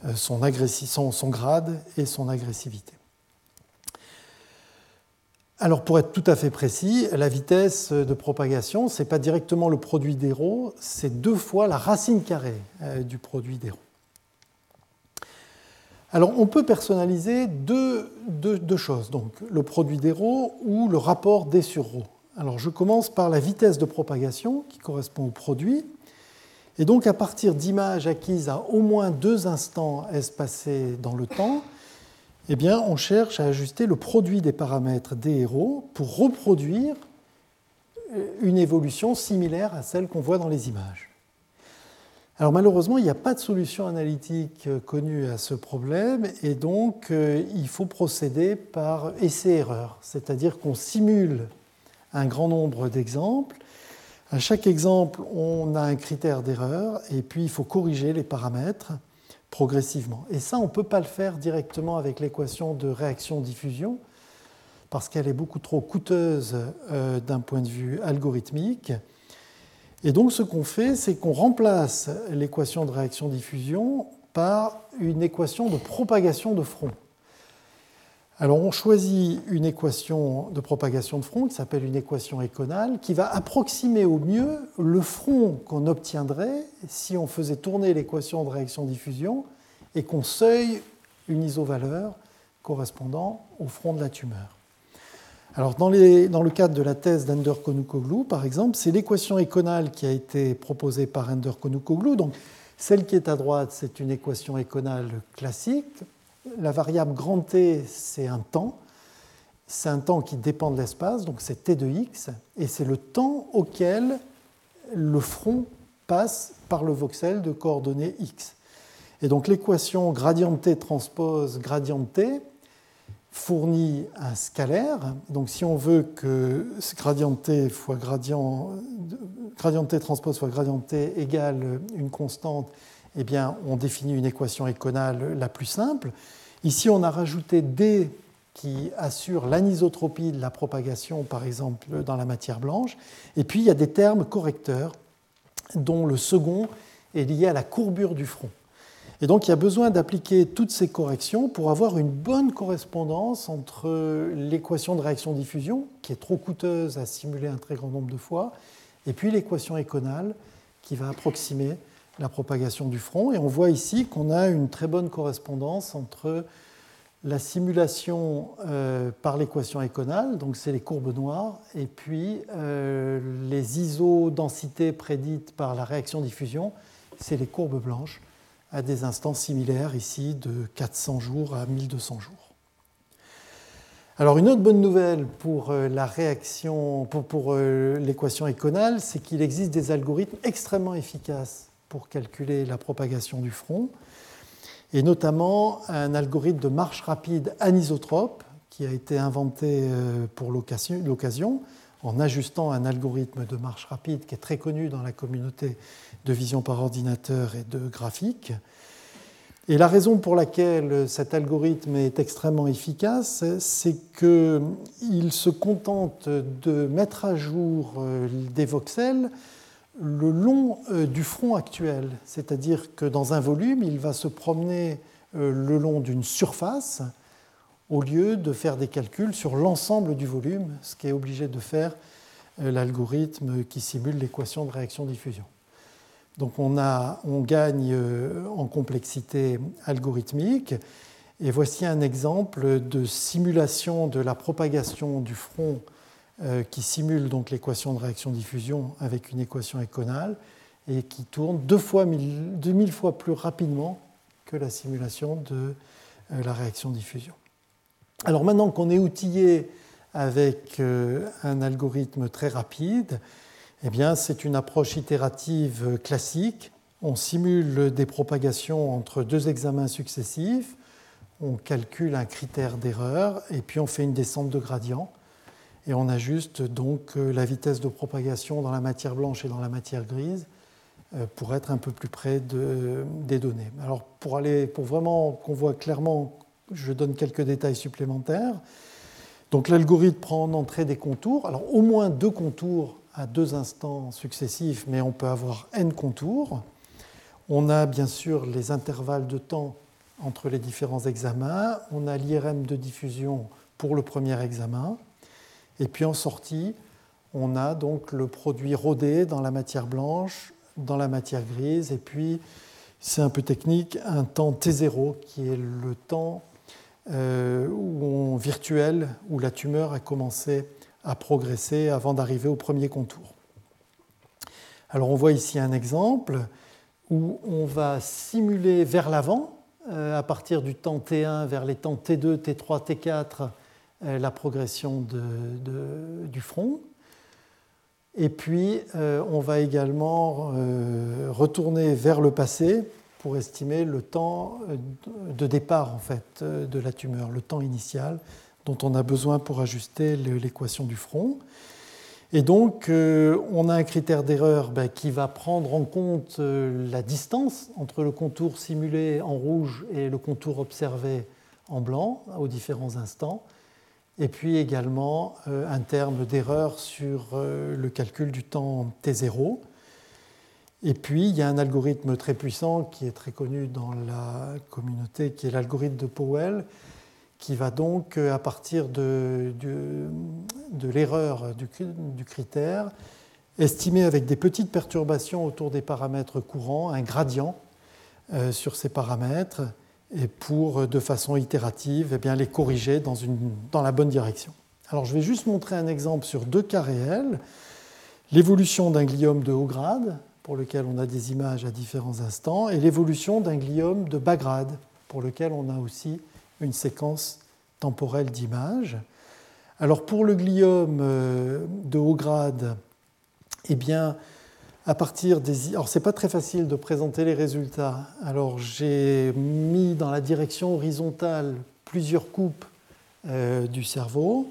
euh, son, son grade et son agressivité. Alors pour être tout à fait précis, la vitesse de propagation, ce n'est pas directement le produit d'héros, c'est deux fois la racine carrée du produit d'héros. Alors on peut personnaliser deux, choses, donc le produit des ou le rapport D sur ρ. Alors je commence par la vitesse de propagation qui correspond au produit. Et donc à partir d'images acquises à au moins deux instants espacés dans le temps, eh on cherche à ajuster le produit des paramètres D et ρ pour reproduire une évolution similaire à celle qu'on voit dans les images. Alors malheureusement, il n'y a pas de solution analytique euh, connue à ce problème et donc euh, il faut procéder par essai-erreur, c'est-à-dire qu'on simule un grand nombre d'exemples. À chaque exemple, on a un critère d'erreur et puis il faut corriger les paramètres progressivement. Et ça, on ne peut pas le faire directement avec l'équation de réaction-diffusion parce qu'elle est beaucoup trop coûteuse euh, d'un point de vue algorithmique. Et donc ce qu'on fait, c'est qu'on remplace l'équation de réaction-diffusion par une équation de propagation de front. Alors on choisit une équation de propagation de front qui s'appelle une équation éconale qui va approximer au mieux le front qu'on obtiendrait si on faisait tourner l'équation de réaction-diffusion et qu'on seuille une isovaleur correspondant au front de la tumeur. Alors, dans, le cadre de la thèse d'Ender Konukoglu, par exemple, c'est l'équation éconale qui a été proposée par Ender Konukoglu. Donc, celle qui est à droite, c'est une équation éconale classique. La variable grand T, c'est un temps. C'est un temps qui dépend de l'espace, donc c'est T de x, et c'est le temps auquel le front passe par le voxel de coordonnées x. Et donc l'équation gradient T transpose gradient T, fournit un scalaire. Donc si on veut que gradient t fois gradient, gradient t transpose fois gradient t égale une constante, eh bien on définit une équation éconale la plus simple. Ici on a rajouté d qui assure l'anisotropie de la propagation, par exemple dans la matière blanche. Et puis il y a des termes correcteurs dont le second est lié à la courbure du front. Et donc il y a besoin d'appliquer toutes ces corrections pour avoir une bonne correspondance entre l'équation de réaction-diffusion, qui est trop coûteuse à simuler un très grand nombre de fois, et puis l'équation éconale, qui va approximer la propagation du front. Et on voit ici qu'on a une très bonne correspondance entre la simulation euh, par l'équation éconale, donc c'est les courbes noires, et puis euh, les isodensités prédites par la réaction-diffusion, c'est les courbes blanches à des instants similaires ici de 400 jours à 1200 jours. Alors une autre bonne nouvelle pour euh, la réaction, pour, euh, l'équation éconale, c'est qu'il existe des algorithmes extrêmement efficaces pour calculer la propagation du front, et notamment un algorithme de marche rapide anisotrope qui a été inventé euh, pour l'occasion en ajustant un algorithme de marche rapide qui est très connu dans la communauté de vision par ordinateur et de graphique. Et la raison pour laquelle cet algorithme est extrêmement efficace, c'est qu'il se contente de mettre à jour euh, des voxels le long euh, du front actuel. C'est-à-dire que dans un volume, il va se promener euh, le long d'une surface au lieu de faire des calculs sur l'ensemble du volume, ce qui est obligé de faire l'algorithme qui simule l'équation de réaction-diffusion. Donc on, gagne euh, en complexité algorithmique. Et voici un exemple de simulation de la propagation du front euh, qui simule donc l'équation de réaction-diffusion avec une équation éconale et qui tourne deux fois, 2000 fois plus rapidement que la simulation de euh, la réaction-diffusion. Alors maintenant qu'on est outillé avec un algorithme très rapide, eh bien, c'est une approche itérative classique. On simule des propagations entre deux examens successifs, on calcule un critère d'erreur et puis on fait une descente de gradient et on ajuste donc euh, la vitesse de propagation dans la matière blanche et dans la matière grise euh, pour être un peu plus près des données. Alors pour, aller, pour vraiment qu'on voit clairement, je donne quelques détails supplémentaires. Donc l'algorithme prend en entrée des contours, alors au moins deux contours à deux instants successifs, mais on peut avoir n contours. On a bien sûr les intervalles de temps entre les différents examens. On a l'IRM de diffusion pour le premier examen. Et puis en sortie, on a donc le produit rodé dans la matière blanche, dans la matière grise, et puis c'est un peu technique, un temps T0 qui est le temps euh, où virtuel où la tumeur a commencé à progresser avant d'arriver au premier contour. Alors on voit ici un exemple où on va simuler vers l'avant, euh, à partir du temps T1 vers les temps T2, T3, T4, la progression du front. Et puis euh, on va également euh, retourner vers le passé pour estimer le temps de départ en fait, de la tumeur, le temps initial dont on a besoin pour ajuster l'équation du front. Et donc, euh, on a un critère d'erreur ben, qui va prendre en compte euh, la distance entre le contour simulé en rouge et le contour observé en blanc aux différents instants. Et puis également euh, un terme d'erreur sur le calcul du temps T0. Et puis, il y a un algorithme très puissant qui est très connu dans la communauté, qui est l'algorithme de Powell, qui va donc, euh, à partir de, de, l'erreur du, critère, estimer avec des petites perturbations autour des paramètres courants un gradient euh, sur ces paramètres et pour, euh, de façon itérative, eh bien, les corriger dans, une, dans la bonne direction. Alors je vais juste montrer un exemple sur deux cas réels. L'évolution d'un gliome de haut grade, pour lequel on a des images à différents instants, et l'évolution d'un gliome de bas grade, pour lequel on a aussi une séquence temporelle d'images. Alors pour le gliome euh, de haut grade, eh bien, à partir des... Alors c'est pas très facile de présenter les résultats. Alors j'ai mis dans la direction horizontale plusieurs coupes euh, du cerveau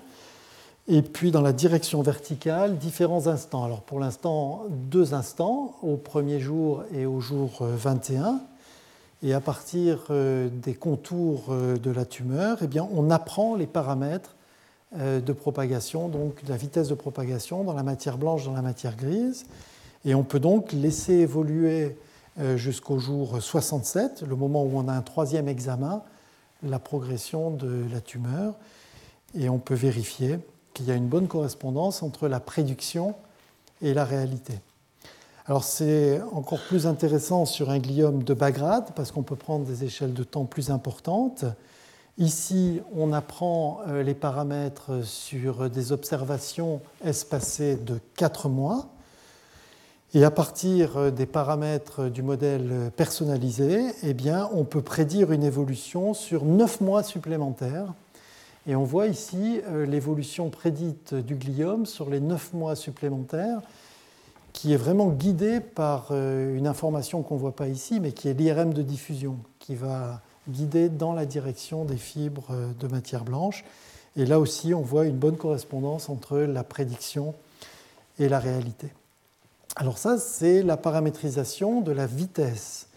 et puis dans la direction verticale différents instants. Alors pour l'instant deux instants, au premier jour et au jour 21. Euh, et à partir euh, des contours euh, de la tumeur, eh bien, on apprend les paramètres de propagation, donc la vitesse de propagation dans la matière blanche, dans la matière grise. Et on peut donc laisser évoluer jusqu'au jour 67, le moment où on a un troisième examen, la progression de la tumeur. Et on peut vérifier qu'il y a une bonne correspondance entre la prédiction et la réalité. Alors c'est encore plus intéressant sur un gliome de bas grade parce qu'on peut prendre des échelles de temps plus importantes. Ici, on apprend euh, les paramètres sur des observations espacées de 4 mois. Et à partir euh, des paramètres du modèle personnalisé, eh bien, on peut prédire une évolution sur 9 mois supplémentaires. Et on voit ici euh, l'évolution prédite du gliome sur les 9 mois supplémentaires qui est vraiment guidé par euh, une information qu'on ne voit pas ici, mais qui est l'IRM de diffusion, qui va guider dans la direction des fibres euh, de matière blanche. Et là aussi, on voit une bonne correspondance entre la prédiction et la réalité. Alors ça, c'est la paramétrisation de la vitesse.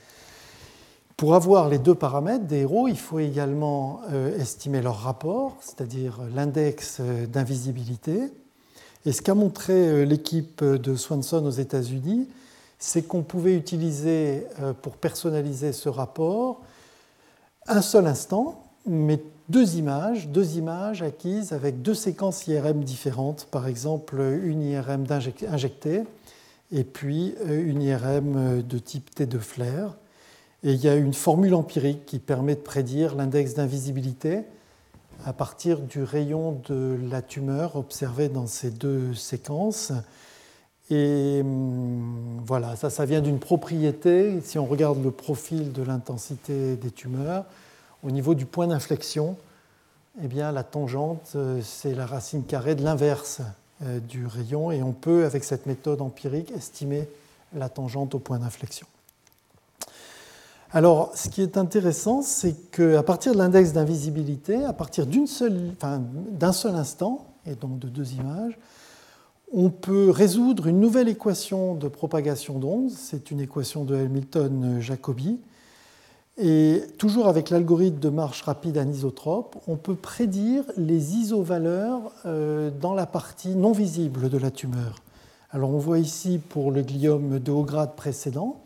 Pour avoir les deux paramètres des héros, il faut également euh, estimer leur rapport, c'est-à-dire l'index d'invisibilité. Et ce qu'a montré euh, l'équipe de Swanson aux États-Unis, c'est qu'on pouvait utiliser euh, pour personnaliser ce rapport un seul instant, mais deux images, deux images acquises avec deux séquences IRM différentes, par exemple une IRM injectée et puis une IRM de type T de flair. Et il y a une formule empirique qui permet de prédire l'index d'invisibilité à partir du rayon de la tumeur observé dans ces deux séquences. Et hum, voilà, ça, ça vient d'une propriété. Si on regarde le profil de l'intensité des tumeurs, au niveau du point d'inflexion, eh bien, la tangente, euh, c'est la racine carrée de l'inverse euh, du rayon. Et on peut, avec cette méthode empirique, estimer la tangente au point d'inflexion. Alors, ce qui est intéressant, c'est qu'à partir de l'index d'invisibilité, à partir d'un seul, instant, et donc de deux images, on peut résoudre une nouvelle équation de propagation d'ondes. C'est une équation de Hamilton-Jacobi. Et toujours avec l'algorithme de marche rapide anisotrope, on peut prédire les isovaleurs euh, dans la partie non visible de la tumeur. Alors on voit ici pour le gliome de haut grade précédent,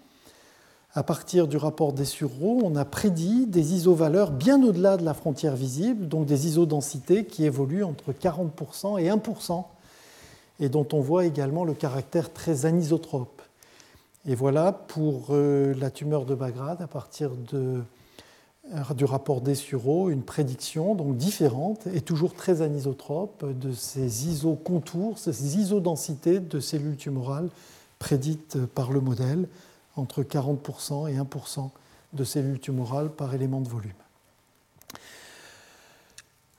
à partir du rapport des Dessureau, on a prédit des isovaleurs bien au-delà de la frontière visible, donc des isodensités qui évoluent entre 40% et 1%, et dont on voit également le caractère très anisotrope. Et voilà pour euh, la tumeur de Bagrade, à partir euh, du rapport Dessureau, une prédiction donc différente et toujours très anisotrope de ces isocontours, ces isodensités de cellules tumorales prédites par le modèle entre 40% et 1% de cellules tumorales par élément de volume.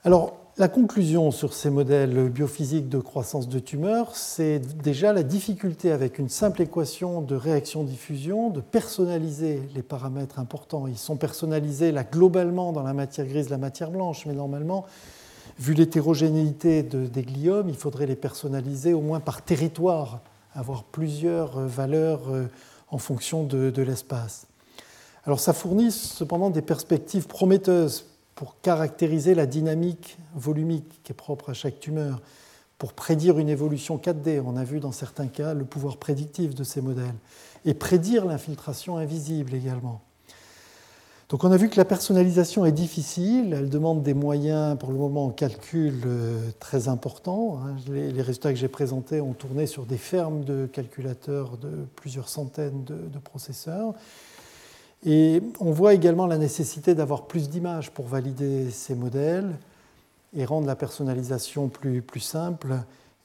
Alors, la conclusion sur ces modèles biophysiques de croissance de tumeurs, c'est déjà la difficulté avec une simple équation de réaction-diffusion de personnaliser les paramètres importants. Ils sont personnalisés là globalement dans la matière grise, la matière blanche, mais normalement, vu l'hétérogénéité des gliomes, il faudrait les personnaliser au moins par territoire, avoir plusieurs valeurs euh, en fonction de, l'espace. Alors ça fournit cependant des perspectives prometteuses pour caractériser la dynamique volumique qui est propre à chaque tumeur, pour prédire une évolution 4D. On a vu dans certains cas le pouvoir prédictif de ces modèles, et prédire l'infiltration invisible également. Donc on a vu que la personnalisation est difficile, elle demande des moyens pour le moment en calcul euh, très importants. Hein. Les résultats que j'ai présentés ont tourné sur des fermes de calculateurs de plusieurs centaines de, processeurs. Et on voit également la nécessité d'avoir plus d'images pour valider ces modèles et rendre la personnalisation plus, plus simple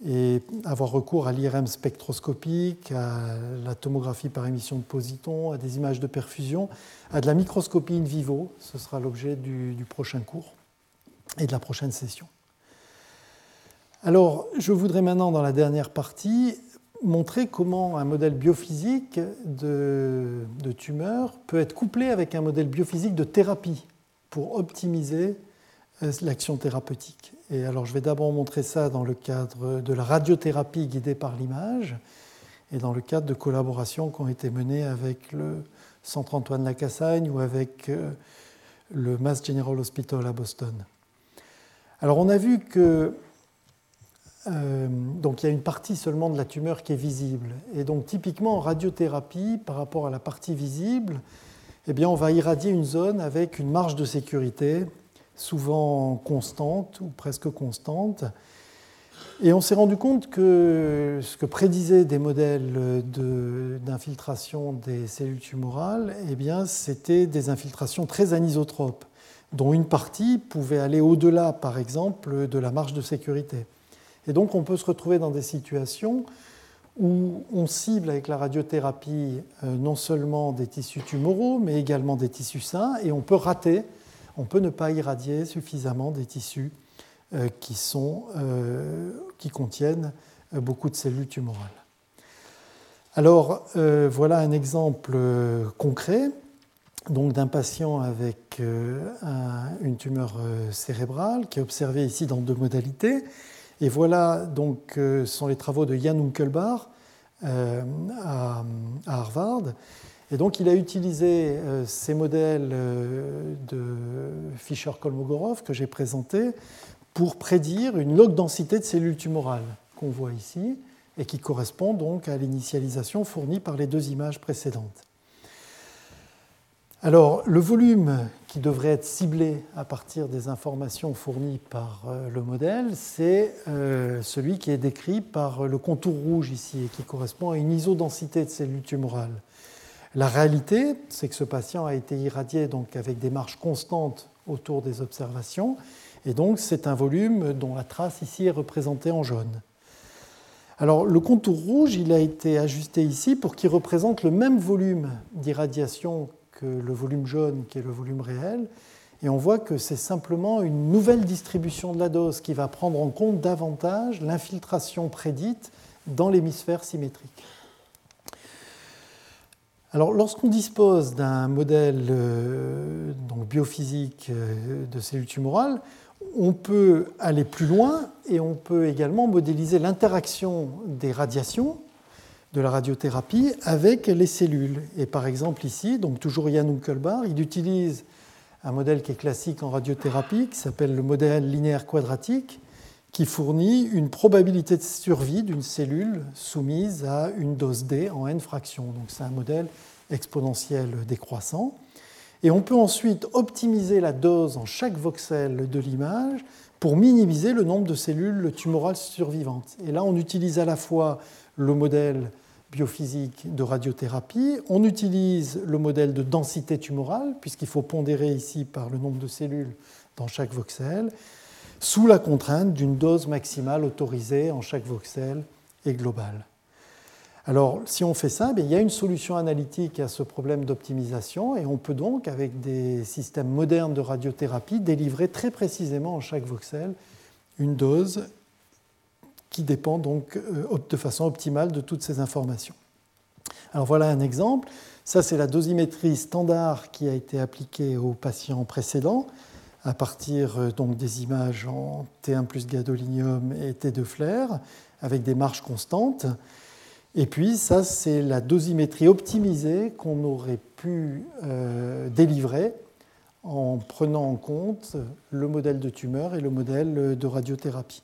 et avoir recours à l'IRM spectroscopique, à la tomographie par émission de positons, à des images de perfusion, à de la microscopie in vivo. Ce sera l'objet du, prochain cours et de la prochaine session. Alors, je voudrais maintenant, dans la dernière partie, montrer comment un modèle biophysique de, tumeur peut être couplé avec un modèle biophysique de thérapie pour optimiser euh, l'action thérapeutique. Et alors je vais d'abord montrer ça dans le cadre de la radiothérapie guidée par l'image et dans le cadre de collaborations qui ont été menées avec le Centre Antoine Lacassagne ou avec euh, le Mass General Hospital à Boston. Alors on a vu que euh, donc il y a une partie seulement de la tumeur qui est visible. Et donc typiquement en radiothérapie, par rapport à la partie visible, eh bien, on va irradier une zone avec une marge de sécurité souvent constante ou presque constante. Et on s'est rendu compte que ce que prédisaient des modèles d'infiltration des cellules tumorales, eh c'était des infiltrations très anisotropes, dont une partie pouvait aller au-delà, par exemple, de la marge de sécurité. Et donc, on peut se retrouver dans des situations où on cible avec la radiothérapie euh, non seulement des tissus tumoraux, mais également des tissus sains, et on peut rater on peut ne pas irradier suffisamment des tissus euh, euh, qui contiennent euh, beaucoup de cellules tumorales. Alors voilà un exemple concret d'un patient avec une tumeur cérébrale qui est observé ici dans deux modalités Et voilà, donc, ce sont les travaux de Jan Unkelbar à Harvard. Et donc il a utilisé ces modèles de Fischer-Kolmogorov que j'ai présentés pour prédire une log densité de cellules tumorales qu'on voit ici et qui correspond donc à l'initialisation fournie par les deux images précédentes. Alors, le volume qui devrait être ciblé à partir des informations fournies par euh, le modèle, c'est euh, celui qui est décrit par le contour rouge ici et qui correspond à une isodensité de cellules tumorales. La réalité, c'est que ce patient a été irradié donc avec des marges constantes autour des observations, et donc c'est un volume dont la trace ici est représentée en jaune. Alors le contour rouge, il a été ajusté ici pour qu'il représente le même volume d'irradiation que le volume jaune qui est le volume réel. Et on voit que c'est simplement une nouvelle distribution de la dose qui va prendre en compte davantage l'infiltration prédite dans l'hémisphère symétrique. Alors, lorsqu'on dispose d'un modèle euh, donc biophysique euh, de cellules tumorales, on peut aller plus loin et on peut également modéliser l'interaction des radiations de la radiothérapie avec les cellules. Et par exemple ici, donc toujours Yann Unkelbar, il utilise un modèle qui est classique en radiothérapie, qui s'appelle le modèle linéaire quadratique, qui fournit une probabilité de survie d'une cellule soumise à une dose D en n fractions. Donc c'est un modèle exponentiel décroissant. Et on peut ensuite optimiser la dose en chaque voxel de l'image pour minimiser le nombre de cellules tumorales survivantes. Et là, on utilise à la fois le modèle biophysique de radiothérapie, on utilise le modèle de densité tumorale, puisqu'il faut pondérer ici par le nombre de cellules dans chaque voxel, sous la contrainte d'une dose maximale autorisée en chaque voxel et globale. Alors, si on fait ça, il y a une solution analytique à ce problème d'optimisation et on peut donc, avec des systèmes modernes de radiothérapie, délivrer très précisément en chaque voxel une dose qui dépend donc euh, de façon optimale de toutes ces informations. Alors voilà un exemple. Ça, c'est la dosimétrie standard qui a été appliquée aux patients précédents à partir euh, donc des images en T1 plus gadolinium et T2 flair avec des marges constantes. Et puis, ça, c'est la dosimétrie optimisée qu'on aurait pu euh, délivrer en prenant en compte le modèle de tumeur et le modèle de radiothérapie.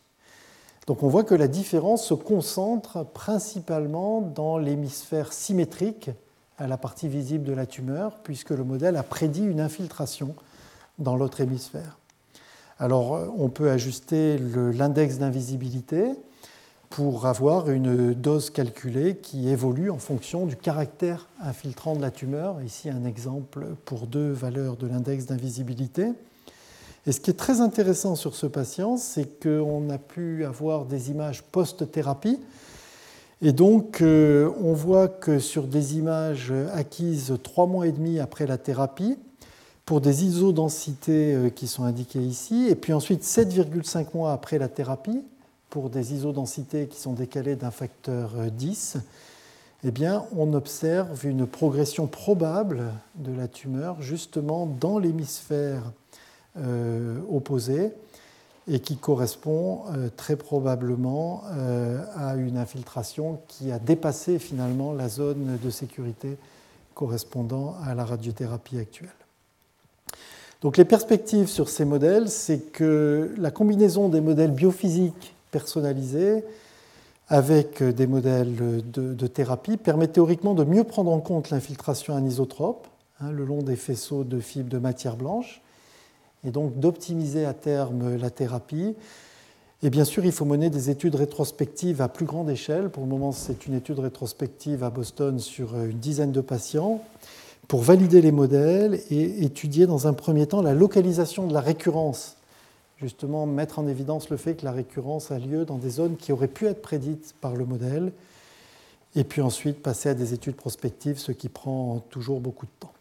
Donc on voit que la différence se concentre principalement dans l'hémisphère symétrique à la partie visible de la tumeur, puisque le modèle a prédit une infiltration dans l'autre hémisphère. Alors on peut ajuster l'index d'invisibilité pour avoir une dose calculée qui évolue en fonction du caractère infiltrant de la tumeur. Ici, un exemple pour deux valeurs de l'index d'invisibilité. Et ce qui est très intéressant sur ce patient, c'est qu'on a pu avoir des images post-thérapie. Et donc, euh, on voit que sur des images acquises trois mois et demi après la thérapie, pour des isodensités euh, qui sont indiquées ici, et puis ensuite 7,5 mois après la thérapie, pour des isodensités qui sont décalées d'un facteur 10, eh bien, on observe une progression probable de la tumeur justement dans l'hémisphère euh, opposé et qui correspond euh, très probablement euh, à une infiltration qui a dépassé finalement la zone de sécurité correspondant à la radiothérapie actuelle. Donc les perspectives sur ces modèles, c'est que la combinaison des modèles biophysiques personnalisés avec des modèles de, thérapie permet théoriquement de mieux prendre en compte l'infiltration anisotrope hein, le long des faisceaux de fibres de matière blanche et donc d'optimiser à terme la thérapie. Et bien sûr, il faut mener des études rétrospectives à plus grande échelle. Pour le moment, c'est une étude rétrospective à Boston sur une dizaine de patients pour valider les modèles et étudier dans un premier temps la localisation de la récurrence justement mettre en évidence le fait que la récurrence a lieu dans des zones qui auraient pu être prédites par le modèle, et puis ensuite passer à des études prospectives, ce qui prend toujours beaucoup de temps.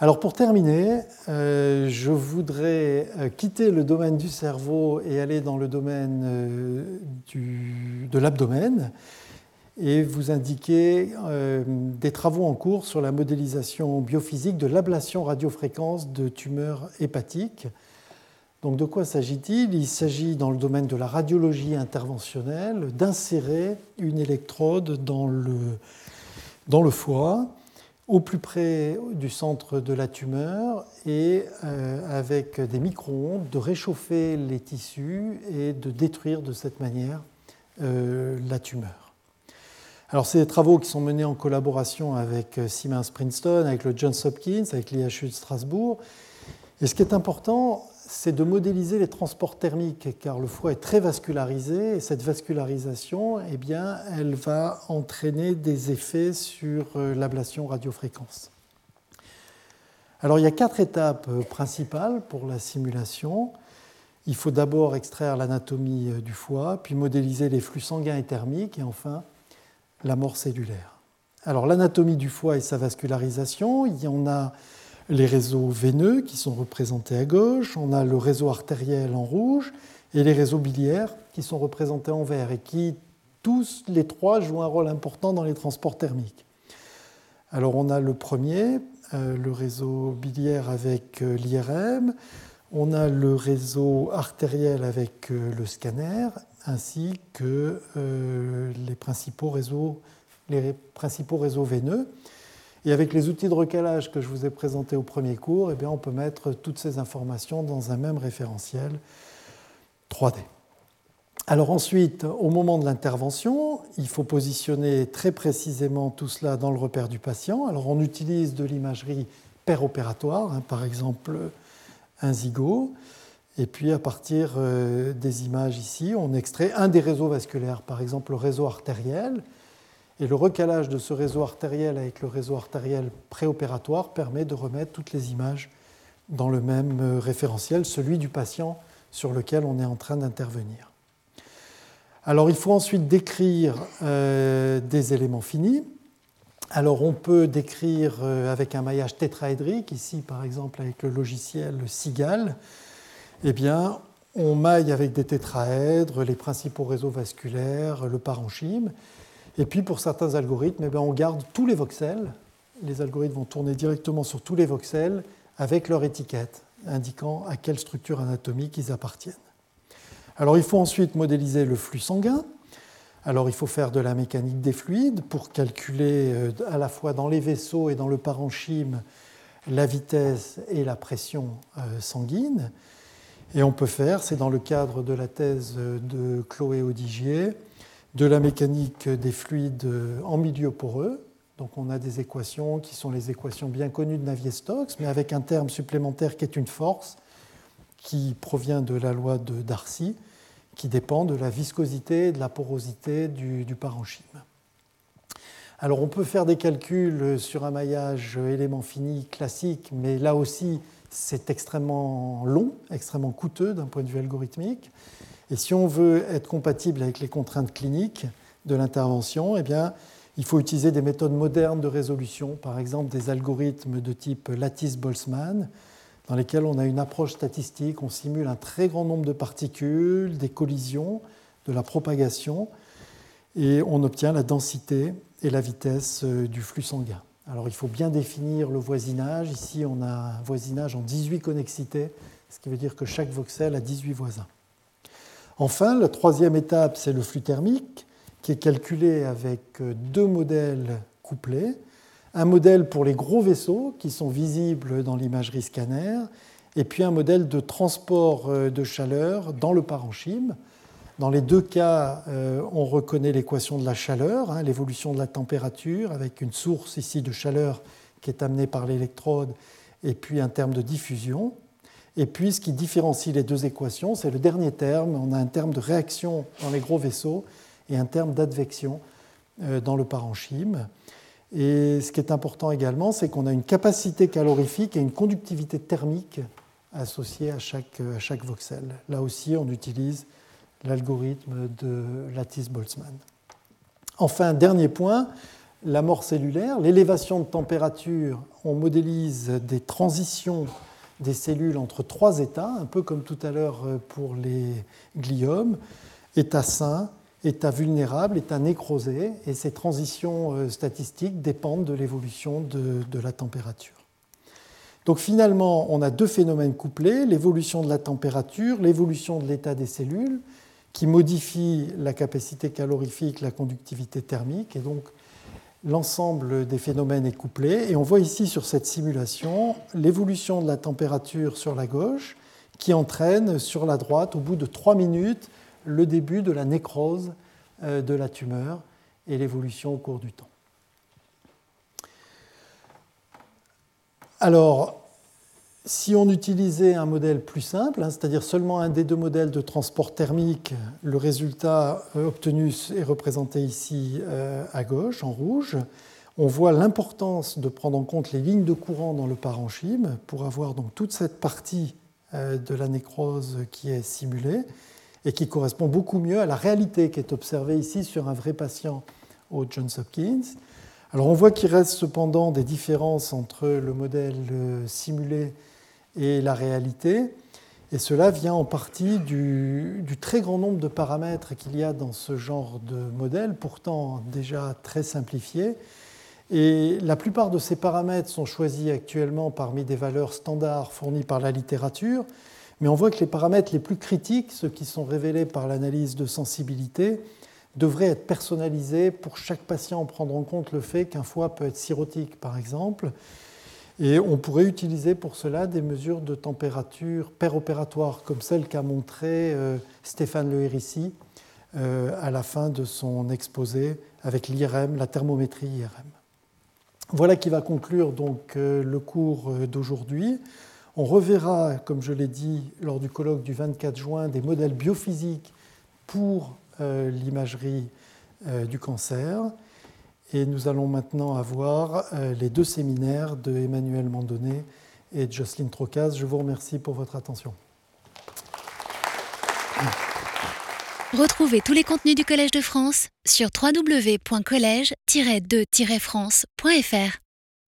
Alors pour terminer, euh, je voudrais euh, quitter le domaine du cerveau et aller dans le domaine euh, de l'abdomen et vous indiquer des travaux en cours sur la modélisation biophysique de l'ablation radiofréquence de tumeurs hépatiques Donc de quoi s'agit-il? Il s'agit dans le domaine de la radiologie interventionnelle d'insérer une électrode dans le, dans le foie au plus près du centre de la tumeur et euh, avec des micro-ondes de réchauffer les tissus et de détruire de cette manière euh, la tumeur. Alors, c'est des travaux qui sont menés en collaboration avec euh, Siemens Princeton, avec le Johns Hopkins, avec l'IHU de Strasbourg. Et ce qui est important, c'est de modéliser les transports thermiques, car le foie est très vascularisé, et cette vascularisation, eh bien, elle va entraîner des effets sur euh, l'ablation radiofréquence. Alors, il y a quatre étapes euh, principales pour la simulation. Il faut d'abord extraire l'anatomie du foie, puis modéliser les flux sanguins et thermiques, et enfin la mort cellulaire. Alors l'anatomie du foie et sa vascularisation, il y en a les réseaux veineux qui sont représentés à gauche, on a le réseau artériel en rouge et les réseaux biliaires qui sont représentés en vert et qui tous les trois jouent un rôle important dans les transports thermiques. Alors on a le premier, euh, le réseau biliaire avec euh, l'IRM, on a le réseau artériel avec euh, le scanner ainsi que euh, les, principaux réseaux, les principaux réseaux veineux. Et avec les outils de recalage que je vous ai présentés au premier cours, eh bien, on peut mettre toutes ces informations dans un même référentiel 3D. Alors ensuite, au moment de l'intervention, il faut positionner très précisément tout cela dans le repère du patient. Alors on utilise de l'imagerie péropératoire, hein, par exemple un zygote. Et puis à partir euh, des images ici, on extrait un des réseaux vasculaires, par exemple le réseau artériel. Et le recalage de ce réseau artériel avec le réseau artériel préopératoire permet de remettre toutes les images dans le même euh, référentiel, celui du patient sur lequel on est en train d'intervenir. Alors il faut ensuite décrire euh, des éléments finis. Alors on peut décrire avec un maillage tétraédrique, ici par exemple avec le logiciel SIGAL, eh bien, on maille avec des tétraèdres les principaux réseaux vasculaires, le parenchyme. Et puis, pour certains algorithmes, eh on garde tous les voxels. Les algorithmes vont tourner directement sur tous les voxels avec leur étiquette indiquant à quelle structure anatomique ils appartiennent. Alors, il faut ensuite modéliser le flux sanguin. Alors, il faut faire de la mécanique des fluides pour calculer euh, à la fois dans les vaisseaux et dans le parenchyme la vitesse et la pression euh, sanguine. Et on peut faire, c'est dans le cadre de la thèse de Chloé Odigier, de la mécanique des fluides en milieu poreux. Donc on a des équations qui sont les équations bien connues de Navier-Stokes, mais avec un terme supplémentaire qui est une force, qui provient de la loi de Darcy, qui dépend de la viscosité et de la porosité du, du parenchyme. Alors on peut faire des calculs sur un maillage élément fini classique, mais là aussi c'est extrêmement long, extrêmement coûteux d'un point de vue algorithmique. Et si on veut être compatible avec les contraintes cliniques de l'intervention, eh bien, il faut utiliser des méthodes modernes de résolution, par exemple des algorithmes de type Lattice-Boltzmann, dans lesquels on a une approche statistique, on simule un très grand nombre de particules, des collisions, de la propagation, et on obtient la densité et la vitesse euh, du flux sanguin. Alors il faut bien définir le voisinage. Ici, on a un voisinage en 18 connexités, ce qui veut dire que chaque voxel a 18 voisins. Enfin, la troisième étape, c'est le flux thermique, qui est calculé avec deux modèles couplés. Un modèle pour les gros vaisseaux, qui sont visibles dans l'imagerie scanner, et puis un modèle de transport de chaleur dans le parenchyme, dans les deux cas, euh, on reconnaît l'équation de la chaleur, hein, l'évolution de la température, avec une source ici de chaleur qui est amenée par l'électrode, et puis un terme de diffusion. Et puis ce qui différencie les deux équations, c'est le dernier terme. On a un terme de réaction dans les gros vaisseaux et un terme d'advection euh, dans le parenchyme. Et ce qui est important également, c'est qu'on a une capacité calorifique et une conductivité thermique associées à chaque, à chaque voxel. Là aussi, on utilise l'algorithme de Lattice-Boltzmann. Enfin, dernier point, la mort cellulaire, l'élévation de température, on modélise des transitions des cellules entre trois états, un peu comme tout à l'heure pour les gliomes, état sain, état vulnérable, état nécrosé, et ces transitions euh, statistiques dépendent de l'évolution de, de, la température. Donc finalement, on a deux phénomènes couplés, l'évolution de la température, l'évolution de l'état des cellules, qui modifie la capacité calorifique, la conductivité thermique, et donc l'ensemble des phénomènes est couplé. Et on voit ici sur cette simulation l'évolution de la température sur la gauche, qui entraîne sur la droite, au bout de trois minutes, le début de la nécrose euh, de la tumeur et l'évolution au cours du temps. Alors, si on utilisait un modèle plus simple, hein, c'est-à-dire seulement un des deux modèles de transport thermique, le résultat euh, obtenu est représenté ici euh, à gauche, en rouge. On voit l'importance de prendre en compte les lignes de courant dans le parenchyme pour avoir donc toute cette partie euh, de la nécrose qui est simulée et qui correspond beaucoup mieux à la réalité qui est observée ici sur un vrai patient au Johns Hopkins. Alors on voit qu'il reste cependant des différences entre le modèle simulé et la réalité, et cela vient en partie du, très grand nombre de paramètres qu'il y a dans ce genre de modèle, pourtant déjà très simplifié. Et la plupart de ces paramètres sont choisis actuellement parmi des valeurs standards fournies par la littérature, mais on voit que les paramètres les plus critiques, ceux qui sont révélés par l'analyse de sensibilité, devrait être personnalisé pour chaque patient, prendre en compte le fait qu'un foie peut être cirrhotique, par exemple. Et on pourrait utiliser pour cela des mesures de température péropératoire, comme celle qu'a montré euh, Stéphane Le Hérissi euh, à la fin de son exposé avec l'IRM, la thermométrie IRM. Voilà qui va conclure donc euh, le cours d'aujourd'hui. On reverra, comme je l'ai dit lors du colloque du 24 juin, des modèles biophysiques pour euh, l'imagerie euh, du cancer. Et nous allons maintenant avoir euh, les deux séminaires de Emmanuel Mandonnet et Jocelyne Trocaz. Je vous remercie pour votre attention. Retrouvez tous les contenus du Collège de France sur www.colège-2-france.fr.